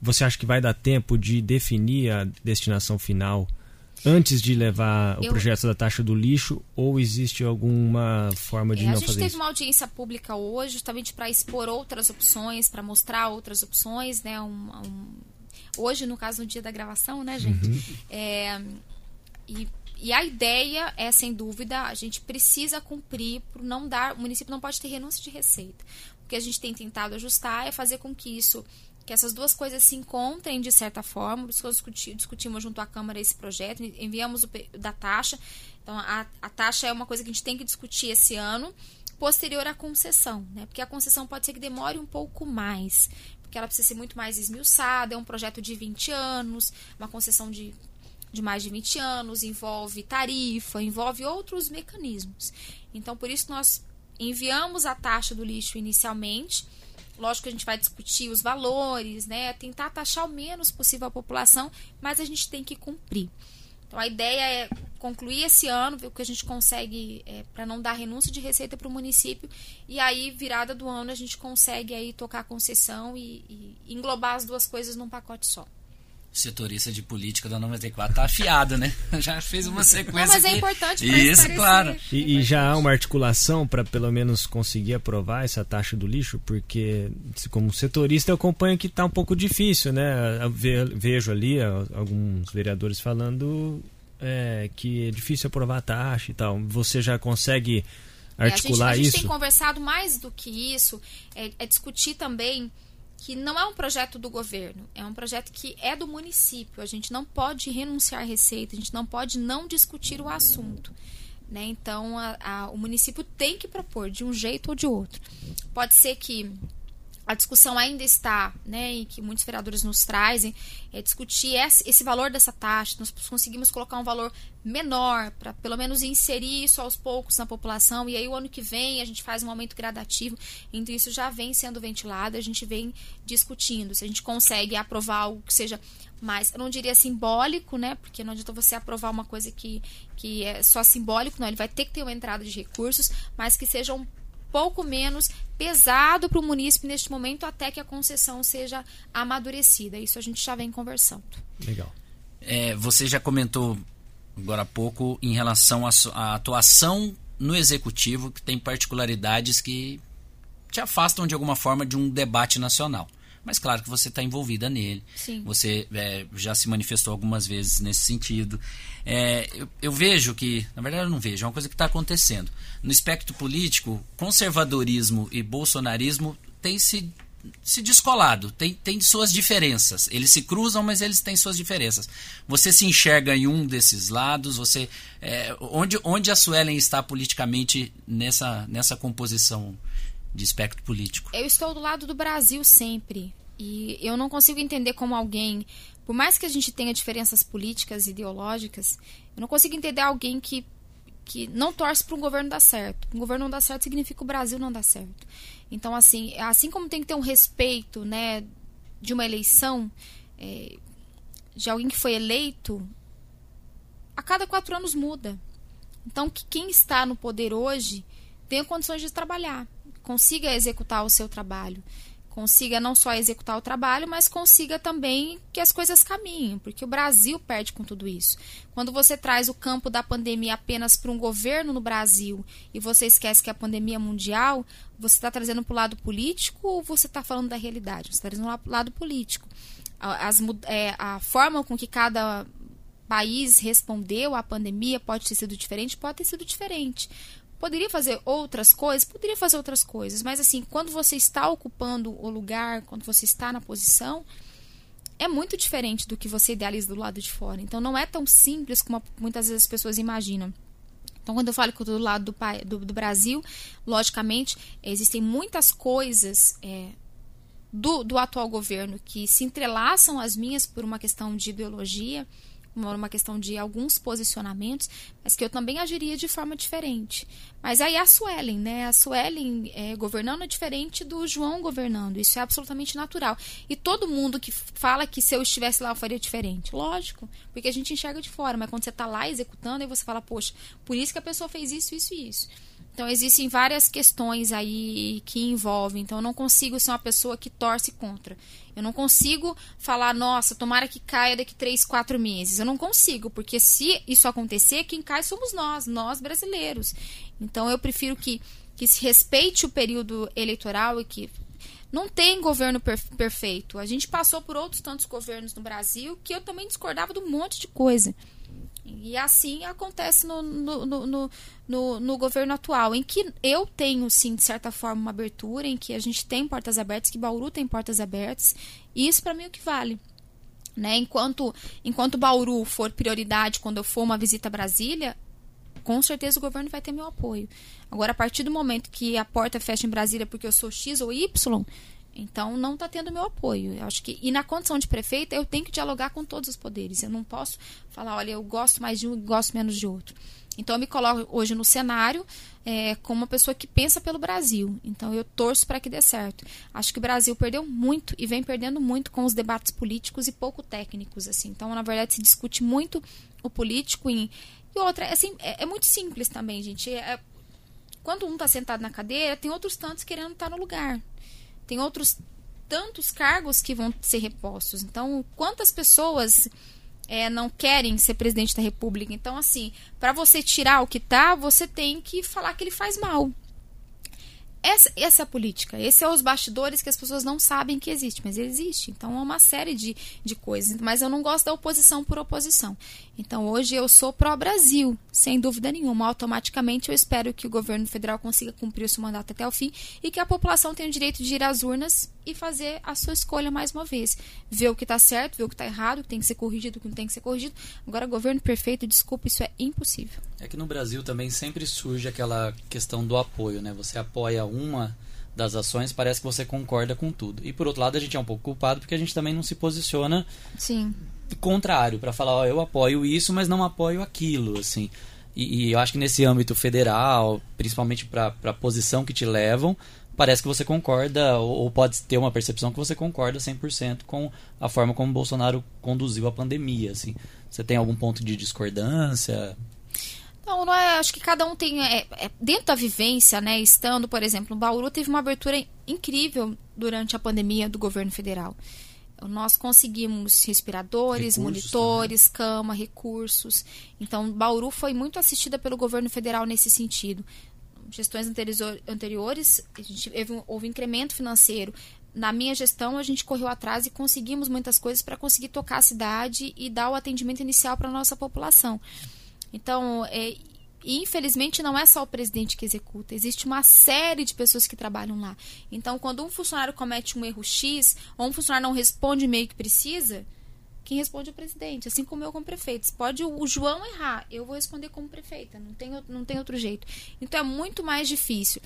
Você acha que vai dar tempo de definir a destinação final antes de levar o Eu- projeto da taxa do lixo ou existe alguma forma de É, a não gente fazer teve isso? uma audiência pública hoje, justamente para expor outras opções, para mostrar outras opções, né? Um, um- hoje, no caso, no dia da gravação, né, gente? Uhum. É, e, e a ideia é, sem dúvida, a gente precisa cumprir por não dar. O município não pode ter renúncia de receita. O que a gente tem tentado ajustar é fazer com que isso que essas duas coisas se encontrem de certa forma. Por isso que discutimos junto à Câmara esse projeto, enviamos o da taxa. Então, a, a taxa é uma coisa que a gente tem que discutir esse ano, posterior à concessão, né? Porque a concessão pode ser que demore um pouco mais, porque ela precisa ser muito mais esmiuçada, é um projeto de 20 anos, uma concessão de, de mais de 20 anos, envolve tarifa, envolve outros mecanismos. Então, por isso nós enviamos a taxa do lixo inicialmente, Lógico que a gente vai discutir os valores, né? Tentar taxar o menos possível a população, mas a gente tem que cumprir. Então a ideia é concluir esse ano, ver o que a gente consegue é, para não dar renúncia de receita para o município. E aí virada do ano a gente consegue aí tocar a concessão e, e englobar as duas coisas num pacote só setorista de política da 94 tá afiado, né? Já fez uma sequência. Não, mas é importante para Isso, claro. E, e, já há uma articulação para pelo menos conseguir aprovar essa taxa do lixo, porque como setorista eu acompanho que está um pouco difícil, né? vejo ali alguns vereadores falando é, que é difícil aprovar a taxa e tal. Você já consegue articular é, a gente, isso? A gente tem conversado mais do que isso, é, é discutir também que não é um projeto do governo, é um projeto que é do município. A gente não pode renunciar à receita, a gente não pode não discutir o assunto. Né? Então, a, a, o município tem que propor de um jeito ou de outro. Pode ser que a discussão ainda está, né, e que muitos vereadores nos trazem, é discutir esse valor dessa taxa. Nós conseguimos colocar um valor menor para pelo menos inserir isso aos poucos na população. E aí o ano que vem a gente faz um aumento gradativo. Então isso já vem sendo ventilado, a gente vem discutindo. Se a gente consegue aprovar algo que seja mais, eu não diria simbólico, né? Porque não adianta você aprovar uma coisa que, que é só simbólico, não. Ele vai ter que ter uma entrada de recursos, mas que seja um pouco menos pesado para o munícipe neste momento até que a concessão seja amadurecida. Isso a gente já vem conversando. Legal. É, você já comentou agora há pouco em relação à atuação no executivo que tem particularidades que te afastam de alguma forma de um debate nacional. Mas claro que você está envolvida nele. Sim. Você é, já se manifestou algumas vezes nesse sentido. É, eu, eu, vejo que, na verdade eu não vejo, é uma coisa que está acontecendo. No espectro político, conservadorismo e bolsonarismo têm se se descolado, tem, tem suas diferenças. Eles se cruzam, mas eles têm suas diferenças. Você se enxerga em um desses lados, você é, onde, onde a Suelen está politicamente nessa, nessa composição de espectro político? Eu estou do lado do Brasil sempre. E eu não consigo entender como alguém, por mais que a gente tenha diferenças políticas e ideológicas, eu não consigo entender alguém que, que não torce para um governo dar certo. Um governo não dar certo significa o Brasil não dá certo. Então, assim, assim como tem que ter um respeito né, de uma eleição, é, de alguém que foi eleito, a cada quatro anos muda. Então, que quem está no poder hoje tenha condições de trabalhar consiga executar o seu trabalho. Consiga não só executar o trabalho, mas consiga também que as coisas caminhem, porque o Brasil perde com tudo isso. Quando você traz o campo da pandemia apenas para um governo no Brasil e você esquece que a pandemia é mundial, você está trazendo para o lado político ou você está falando da realidade? Você está trazendo para o lado político. As, é, a forma com que cada país respondeu à pandemia pode ter sido diferente, pode ter sido diferente. Poderia fazer outras coisas? Poderia fazer outras coisas, mas assim, quando você está ocupando o lugar, quando você está na posição, é muito diferente do que você idealiza do lado de fora. Então não é tão simples como muitas vezes as pessoas imaginam. Então, quando eu falo que eu estou do lado do, do, do, Brasil, logicamente, existem muitas coisas é, do, do atual governo que se entrelaçam às minhas por uma questão de ideologia uma questão de alguns posicionamentos, mas que eu também agiria de forma diferente. Mas aí a Suelen, né? A Suelen é, governando é diferente do João governando. Isso é absolutamente natural. E todo mundo que fala que se eu estivesse lá eu faria diferente. Lógico, porque a gente enxerga de fora, mas quando você está lá executando, aí você fala, poxa, por isso que a pessoa fez isso, isso e isso. Então existem várias questões aí que envolvem. Então eu não consigo ser uma pessoa que torce contra. Eu não consigo falar, nossa, tomara que caia daqui três, quatro meses. Eu não consigo, porque se isso acontecer, quem cai somos nós, nós brasileiros. Então eu prefiro que, que se respeite o período eleitoral e que não tem governo perfeito. A gente passou por outros tantos governos no Brasil que eu também discordava de um monte de coisa. E assim acontece no, no, no, no, no governo atual, em que eu tenho, sim, de certa forma, uma abertura, em que a gente tem portas abertas, que Bauru tem portas abertas, e isso para mim é o que vale. Né? Enquanto, enquanto Bauru for prioridade quando eu for uma visita a Brasília, com certeza o governo vai ter meu apoio. Agora, a partir do momento que a porta fecha em Brasília porque eu sou X ou Y, então não está tendo meu apoio. Eu acho que e na condição de prefeita eu tenho que dialogar com todos os poderes. Eu não posso falar, olha, eu gosto mais de um e gosto menos de outro. Então eu me coloco hoje no cenário é, como uma pessoa que pensa pelo Brasil. Então eu torço para que dê certo. Acho que o Brasil perdeu muito e vem perdendo muito com os debates políticos e pouco técnicos assim. Então na verdade se discute muito o político em e outra assim é, é muito simples também, gente. É, quando um está sentado na cadeira, tem outros tantos querendo estar tá no lugar. Tem outros tantos cargos que vão ser repostos. Então, quantas pessoas é, não querem ser presidente da República. Então, assim, para você tirar o que tá, você tem que falar que ele faz mal. Essa, essa é a política. Esses são os bastidores que as pessoas não sabem que existe, mas ele existe. Então é uma série de, de coisas. Mas eu não gosto da oposição por oposição. Então hoje eu sou pró-Brasil, sem dúvida nenhuma. Automaticamente eu espero que o governo federal consiga cumprir o seu mandato até o fim e que a população tenha o direito de ir às urnas e fazer a sua escolha mais uma vez. Ver o que está certo, ver o que está errado, o que tem que ser corrigido, o que não tem que ser corrigido. Agora, governo perfeito, desculpa, isso é impossível. É que no Brasil também sempre surge aquela questão do apoio, né? Você apoia uma das ações, parece que você concorda com tudo. E por outro lado, a gente é um pouco culpado porque a gente também não se posiciona Sim contrário, para falar, ó, eu apoio isso, mas não apoio aquilo, assim. E, e eu acho que nesse âmbito federal, principalmente para a posição que te levam, parece que você concorda, ou, ou, pode ter uma percepção que você concorda 100% com a forma como Bolsonaro conduziu a pandemia, assim. Você tem algum ponto de discordância? Não, não é, acho que cada um tem. É, é, dentro da vivência, né? Estando, por exemplo, o Bauru teve uma abertura incrível durante a pandemia do governo federal. Nós conseguimos respiradores, recursos monitores, também. cama, recursos. Então, Bauru foi muito assistida pelo governo federal nesse sentido. Gestões anteriores, a gente, houve, houve incremento financeiro. Na minha gestão, a gente correu atrás e conseguimos muitas coisas para conseguir tocar a cidade e dar o atendimento inicial para a nossa população. Então, é, infelizmente não é só o presidente que executa, existe uma série de pessoas que trabalham lá. Então, quando um funcionário comete um erro X, ou um funcionário não responde o e-mail que precisa, quem responde é o presidente, assim como eu como prefeito. Pode o João errar, eu vou responder como prefeita, não tem, não tem outro jeito. Então é muito mais difícil.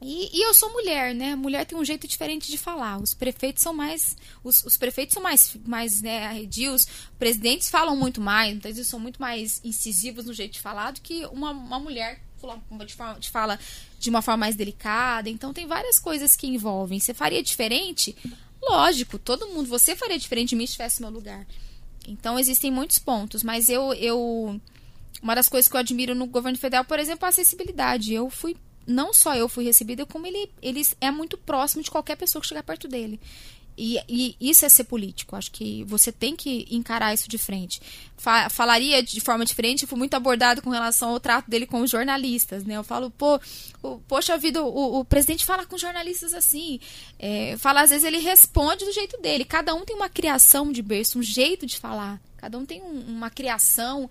E, e, eu sou mulher, né? Mulher tem um jeito diferente de falar. Os prefeitos são mais. Os, os prefeitos são mais, mais né, arredios. Presidentes falam muito mais, muitas vezes são muito mais incisivos no jeito de falar do que uma, uma mulher de fala de uma forma mais delicada. Então tem várias coisas que envolvem. Você faria diferente? Lógico, todo mundo. Você faria diferente de mim se estivesse no meu lugar. Então existem muitos pontos, mas eu, eu. Uma das coisas que eu admiro no governo federal, por exemplo, é a acessibilidade. Eu fui não só eu fui recebida, como ele, ele é muito próximo de qualquer pessoa que chegar perto dele. E, e, isso é ser político. Acho que você tem que encarar isso de frente. Fa falaria de forma diferente, fui muito abordado com relação ao trato dele com os jornalistas. Né? Eu falo, pô, o, poxa vida, o, o, presidente fala com jornalistas assim. É, fala, às vezes ele responde do jeito dele. Cada um tem uma criação de berço, um jeito de falar. Cada um tem um, uma criação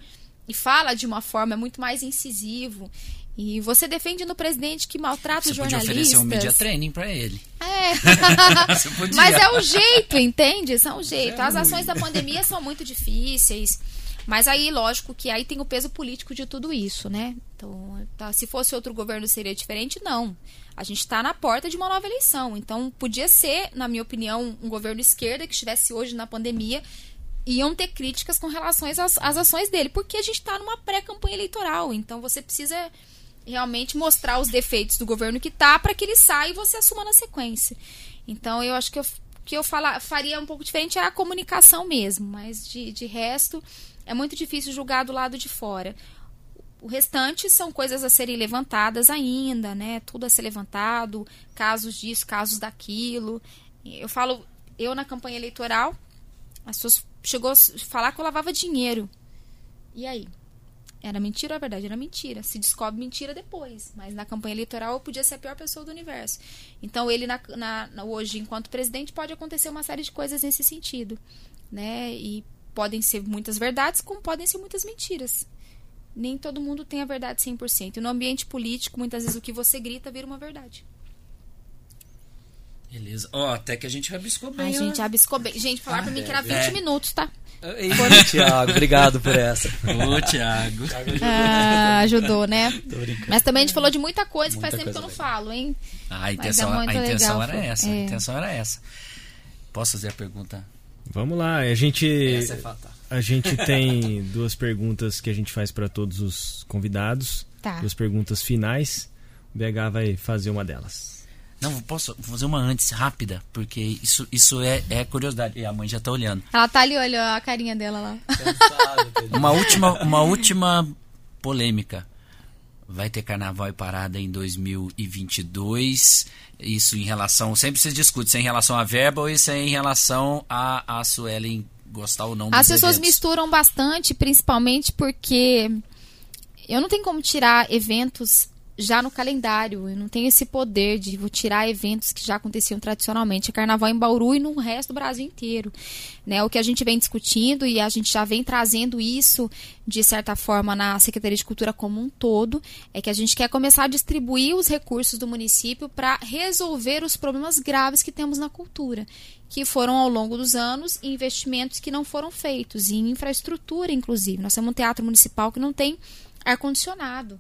e fala de uma forma muito mais incisivo. E você defende no presidente que maltrata os jornalistas. Você podia oferecer um media training para ele. É. mas é o jeito, entende? São o jeito. As ações da pandemia são muito difíceis. Mas aí, lógico que aí tem o peso político de tudo isso, né? Então, tá, se fosse outro governo seria diferente? Não. A gente está na porta de uma nova eleição. Então, podia ser, na minha opinião, um governo esquerda que estivesse hoje na pandemia iam ter críticas com relação às, às ações dele, porque a gente está numa pré-campanha eleitoral. Então, você precisa realmente mostrar os defeitos do governo que tá para que ele saia e você assuma na sequência. Então eu acho que eu que eu fala, faria um pouco diferente é a comunicação mesmo, mas de, de resto é muito difícil julgar do lado de fora. O restante são coisas a serem levantadas ainda, né? Tudo a ser levantado, casos disso, casos daquilo. Eu falo, eu na campanha eleitoral, as pessoas chegou a falar que eu lavava dinheiro. E aí? Era mentira ou a verdade? Era mentira. Se descobre mentira depois. Mas na campanha eleitoral eu podia ser a pior pessoa do universo. Então, ele, na, na, hoje, enquanto presidente, pode acontecer uma série de coisas nesse sentido. Né? E podem ser muitas verdades, como podem ser muitas mentiras. Nem todo mundo tem a verdade 100%. E no ambiente político, muitas vezes o que você grita vira uma verdade. Beleza. Ó, até que a gente rabiscou bem. Ó. gente, abiscou bem. Gente, falaram pra mim que era 20 É. minutos, tá? Ei, Tiago, obrigado por essa. Ô, Thiago. Ah, ajudou, né? Tô brincando. Mas também a gente falou de muita coisa que faz Muita tempo que eu não falo, hein? Ah, a intenção, é a intenção legal, era foi- essa. A é. intenção era essa. Posso fazer a pergunta? Vamos lá, a gente Essa é fatal. a gente tem duas perguntas que a gente faz para todos os convidados, Tá. duas perguntas finais. O BH vai fazer uma delas. Não, posso vou fazer uma antes, rápida, porque isso, isso é, é curiosidade. E a mãe já tá olhando. Ela tá ali, olha a carinha dela lá. Cansado. Uma última, uma última polêmica. Vai ter carnaval e parada em 2022. Isso em relação. Sempre se discute se é em relação à verba ou se é em relação a, a Suelen gostar ou não dos As pessoas eventos. misturam bastante, principalmente porque eu não tenho como tirar eventos já no calendário. Eu não tenho esse poder de vou tirar eventos que já aconteciam tradicionalmente. É carnaval em Bauru e no resto do Brasil inteiro. Né? O que a gente vem discutindo e a gente já vem trazendo isso, de certa forma, na Secretaria de Cultura como um todo, é que a gente quer começar a distribuir os recursos do município para resolver os problemas graves que temos na cultura que foram ao longo dos anos investimentos que não foram feitos em infraestrutura, inclusive. Nós temos um teatro municipal que não tem ar-condicionado.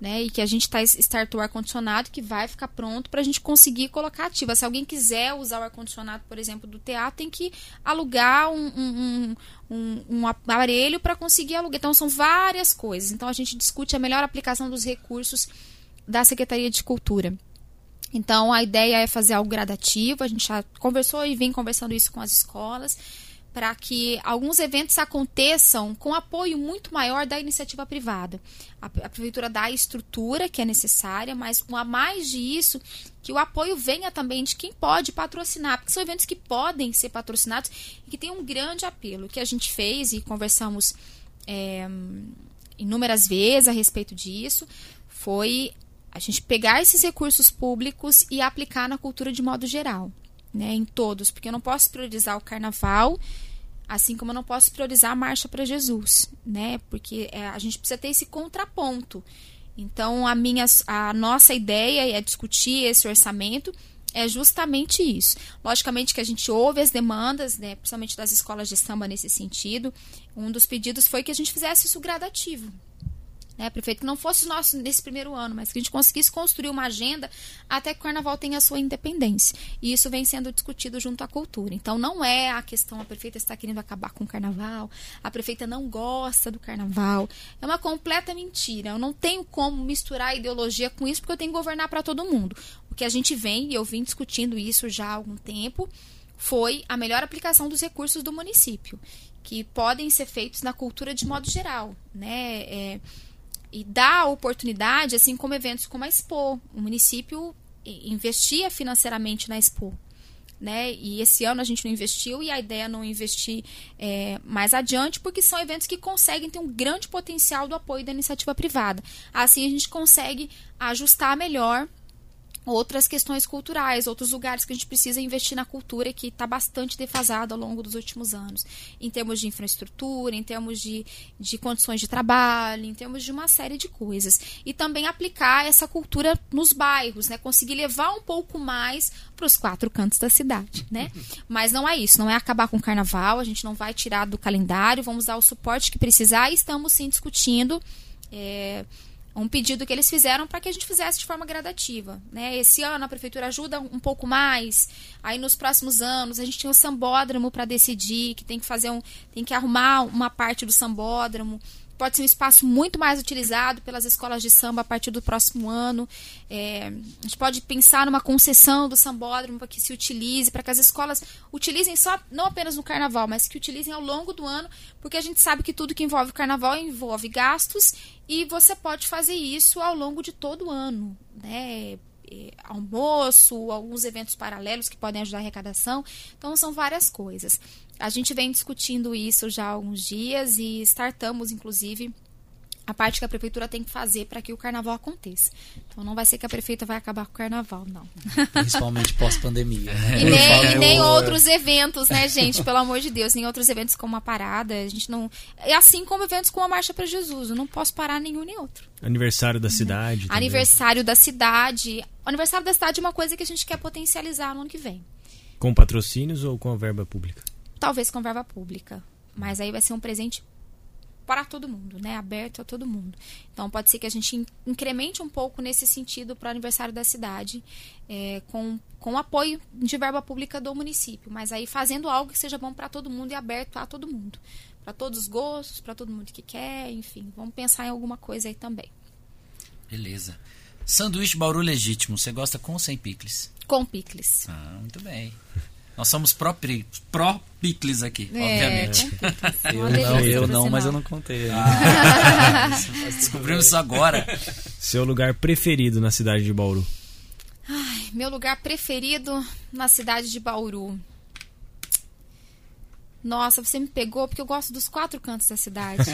Né, e que a gente tá, startou o ar-condicionado que vai ficar pronto para a gente conseguir colocar ativa. Se alguém quiser usar o ar-condicionado, por exemplo, do teatro, tem que alugar um, um, um, um, aparelho para conseguir alugar. Então, são várias coisas. Então, a gente discute a melhor aplicação dos recursos da Secretaria de Cultura. Então, a ideia é fazer algo gradativo. A gente já conversou e vem conversando isso com as escolas, para que alguns eventos aconteçam com apoio muito maior da iniciativa privada. A, a prefeitura dá a estrutura que é necessária, mas a mais disso, que o apoio venha também de quem pode patrocinar, porque são eventos que podem ser patrocinados e que tem um grande apelo. O que a gente fez e conversamos é, inúmeras vezes a respeito disso foi a gente pegar esses recursos públicos e aplicar na cultura de modo geral, né, em todos, porque eu não posso priorizar o carnaval, assim como eu não posso priorizar a marcha para Jesus, né, porque é, a gente precisa ter esse contraponto. Então a minha, a nossa ideia é discutir esse orçamento é justamente isso. Logicamente que a gente ouve as demandas, né, principalmente das escolas de samba nesse sentido. Um dos pedidos foi que a gente fizesse isso gradativo, né, prefeito, que não fosse nosso nesse primeiro ano, mas que a gente conseguisse construir uma agenda até que o carnaval tenha a sua independência. E isso vem sendo discutido junto à cultura. Então, não é a questão a prefeita está querendo acabar com o carnaval, a prefeita não gosta do carnaval. É uma completa mentira. Eu não tenho como misturar ideologia com isso, porque eu tenho que governar para todo mundo. O que a gente vem, e eu vim discutindo isso já há algum tempo, foi a melhor aplicação dos recursos do município, que podem ser feitos na cultura de modo geral, né? É, e dá oportunidade, assim como eventos como a Expo. O município investia financeiramente na Expo. Né? E esse ano a gente não investiu e a ideia é não investir é, mais adiante, porque são eventos que conseguem ter um grande potencial do apoio da iniciativa privada. Assim a gente consegue ajustar melhor outras questões culturais, outros lugares que a gente precisa investir na cultura que está bastante defasado ao longo dos últimos anos, em termos de infraestrutura, em termos de, de condições de trabalho, em termos de uma série de coisas. E também aplicar essa cultura nos bairros, né? conseguir levar um pouco mais para os quatro cantos da cidade. Né? Mas não é isso, não é acabar com o carnaval, a gente não vai tirar do calendário, vamos dar o suporte que precisar e estamos sim discutindo. É, um pedido que eles fizeram para que a gente fizesse de forma gradativa. Né? Esse ano a prefeitura ajuda um pouco mais, aí nos próximos anos a gente tem o sambódromo para decidir, que tem que fazer um. tem que arrumar uma parte do sambódromo. Pode ser um espaço muito mais utilizado pelas escolas de samba a partir do próximo ano. É, a gente pode pensar numa concessão do sambódromo para que se utilize, para que as escolas utilizem só, não apenas no carnaval, mas que utilizem ao longo do ano, porque a gente sabe que tudo que envolve carnaval envolve gastos e você pode fazer isso ao longo de todo o ano, né? Almoço, alguns eventos paralelos que podem ajudar a arrecadação. Então, são várias coisas. A gente vem discutindo isso já há alguns dias e startamos, inclusive, a parte que a prefeitura tem que fazer para que o carnaval aconteça. Então não vai ser que a prefeita vai acabar com o carnaval, não. Principalmente pós-pandemia. E nem, e nem outros eventos, né, gente? Pelo amor de Deus, nem outros eventos como a parada. A gente não. É assim como eventos como a Marcha para Jesus. Eu não posso parar nenhum nem outro. Aniversário da cidade. também. Aniversário da cidade. O aniversário da cidade é uma coisa que a gente quer potencializar no ano que vem. Com patrocínios ou com a verba pública? Talvez com verba pública. Mas aí vai ser um presente para todo mundo, né? Aberto a todo mundo. Então pode ser que a gente in- incremente um pouco nesse sentido para o aniversário da cidade, é, com, com apoio de verba pública do município, mas aí fazendo algo que seja bom para todo mundo e aberto a todo mundo. Para todos os gostos, para todo mundo que quer, enfim. Vamos pensar em alguma coisa aí também. Beleza. Sanduíche Bauru Legítimo, você gosta com ou sem picles? Com picles. Ah, muito bem. Nós somos pró-picles aqui, É, obviamente. picles. Eu não, eu não, mas eu não contei. Descobrimos isso agora. Seu lugar preferido na cidade de Bauru? Meu lugar preferido na cidade de Bauru. Nossa, você me pegou porque eu gosto dos quatro cantos da cidade.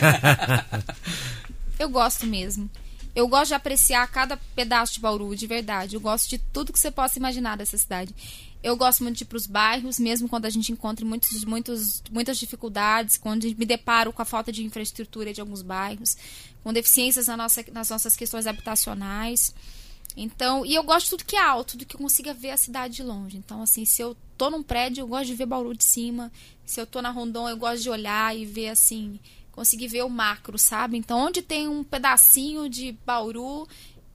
eu gosto mesmo. Eu gosto de apreciar cada pedaço de Bauru, de verdade. Eu gosto de tudo que você possa imaginar dessa cidade. Eu gosto muito de ir para os bairros, mesmo quando a gente encontra muitos, muitos, muitas dificuldades, quando me deparo com a falta de infraestrutura de alguns bairros, com deficiências na nossa, nas nossas questões habitacionais. Então, e eu gosto de tudo que é alto, tudo que eu consiga ver a cidade de longe. Então, assim, se eu tô num prédio, eu gosto de ver Bauru de cima. Se eu tô na Rondon, eu gosto de olhar e ver assim, conseguir ver o macro, sabe? Então, onde tem um pedacinho de Bauru,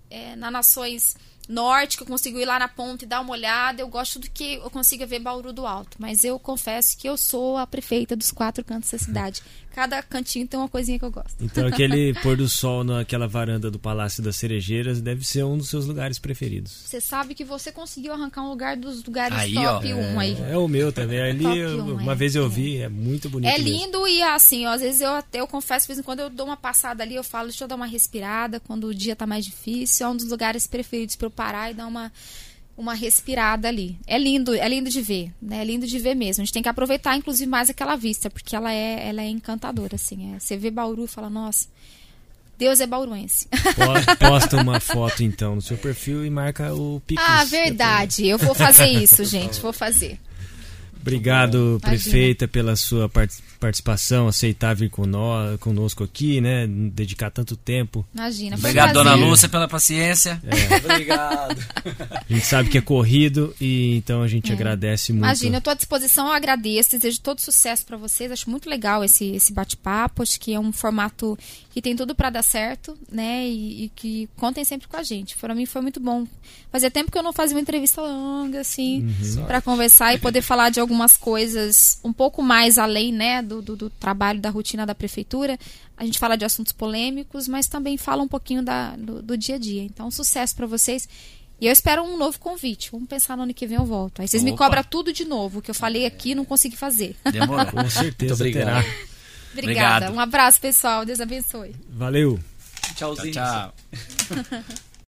é, na Nações Norte, que eu consigo ir lá na ponta e dar uma olhada, eu gosto do que eu consiga ver Bauru do alto. Mas eu confesso que eu sou a prefeita dos quatro cantos da cidade. Cada cantinho tem uma coisinha que eu gosto. Então aquele pôr do sol naquela varanda do Palácio das Cerejeiras deve ser um dos seus lugares preferidos. Você sabe que você conseguiu arrancar um lugar dos lugares Aí, top ó. 1 aí. É o meu também. Ali, eu- um, uma é. vez eu É. vi, é muito bonito. É mesmo. lindo e assim, ó, às vezes eu até eu confesso, de vez em quando eu dou uma passada ali, eu falo, deixa eu dar uma respirada quando o dia tá mais difícil. É um dos lugares preferidos para eu parar e dar uma uma respirada ali. É lindo, é lindo de ver, né? É lindo de ver mesmo. A gente tem que aproveitar inclusive mais aquela vista, porque ela é ela é encantadora assim, é. Você vê Bauru e fala, nossa, Deus é bauruense. Po- Posta uma foto então no seu perfil e marca o Picles. ah, verdade. Eu vou fazer isso, gente. Vou fazer. Obrigado, Imagina. prefeita, pela sua part- participação, aceitar vir conosco aqui, né? Dedicar tanto tempo. Imagina. Foi Obrigado, dona. Lúcia, pela paciência. Obrigado. A gente sabe que é corrido e então a gente agradece muito. É. Imagina, eu tô à disposição, eu agradeço, desejo todo sucesso para vocês. Acho muito legal esse, esse bate-papo, acho que é um formato que tem tudo para dar certo, né? E, e que contem sempre com a gente. Para mim foi muito bom. Fazia tempo que eu não fazia uma entrevista longa assim, Uhum. para conversar e poder falar de algumas coisas um pouco mais além, né, do, do, do trabalho da rotina da prefeitura. A gente fala de assuntos polêmicos, mas também fala um pouquinho da, do, do dia a dia. Então, sucesso para vocês. E eu espero um novo convite. Vamos pensar no ano que vem eu volto. Aí vocês me Opa. cobram tudo de novo, o que eu falei aqui e não consegui fazer. Demorou. Com certeza Muito obrigado. Obrigada. Obrigado. Um abraço, pessoal. Deus abençoe. Valeu. Tchau, Tchauzinho. tchau.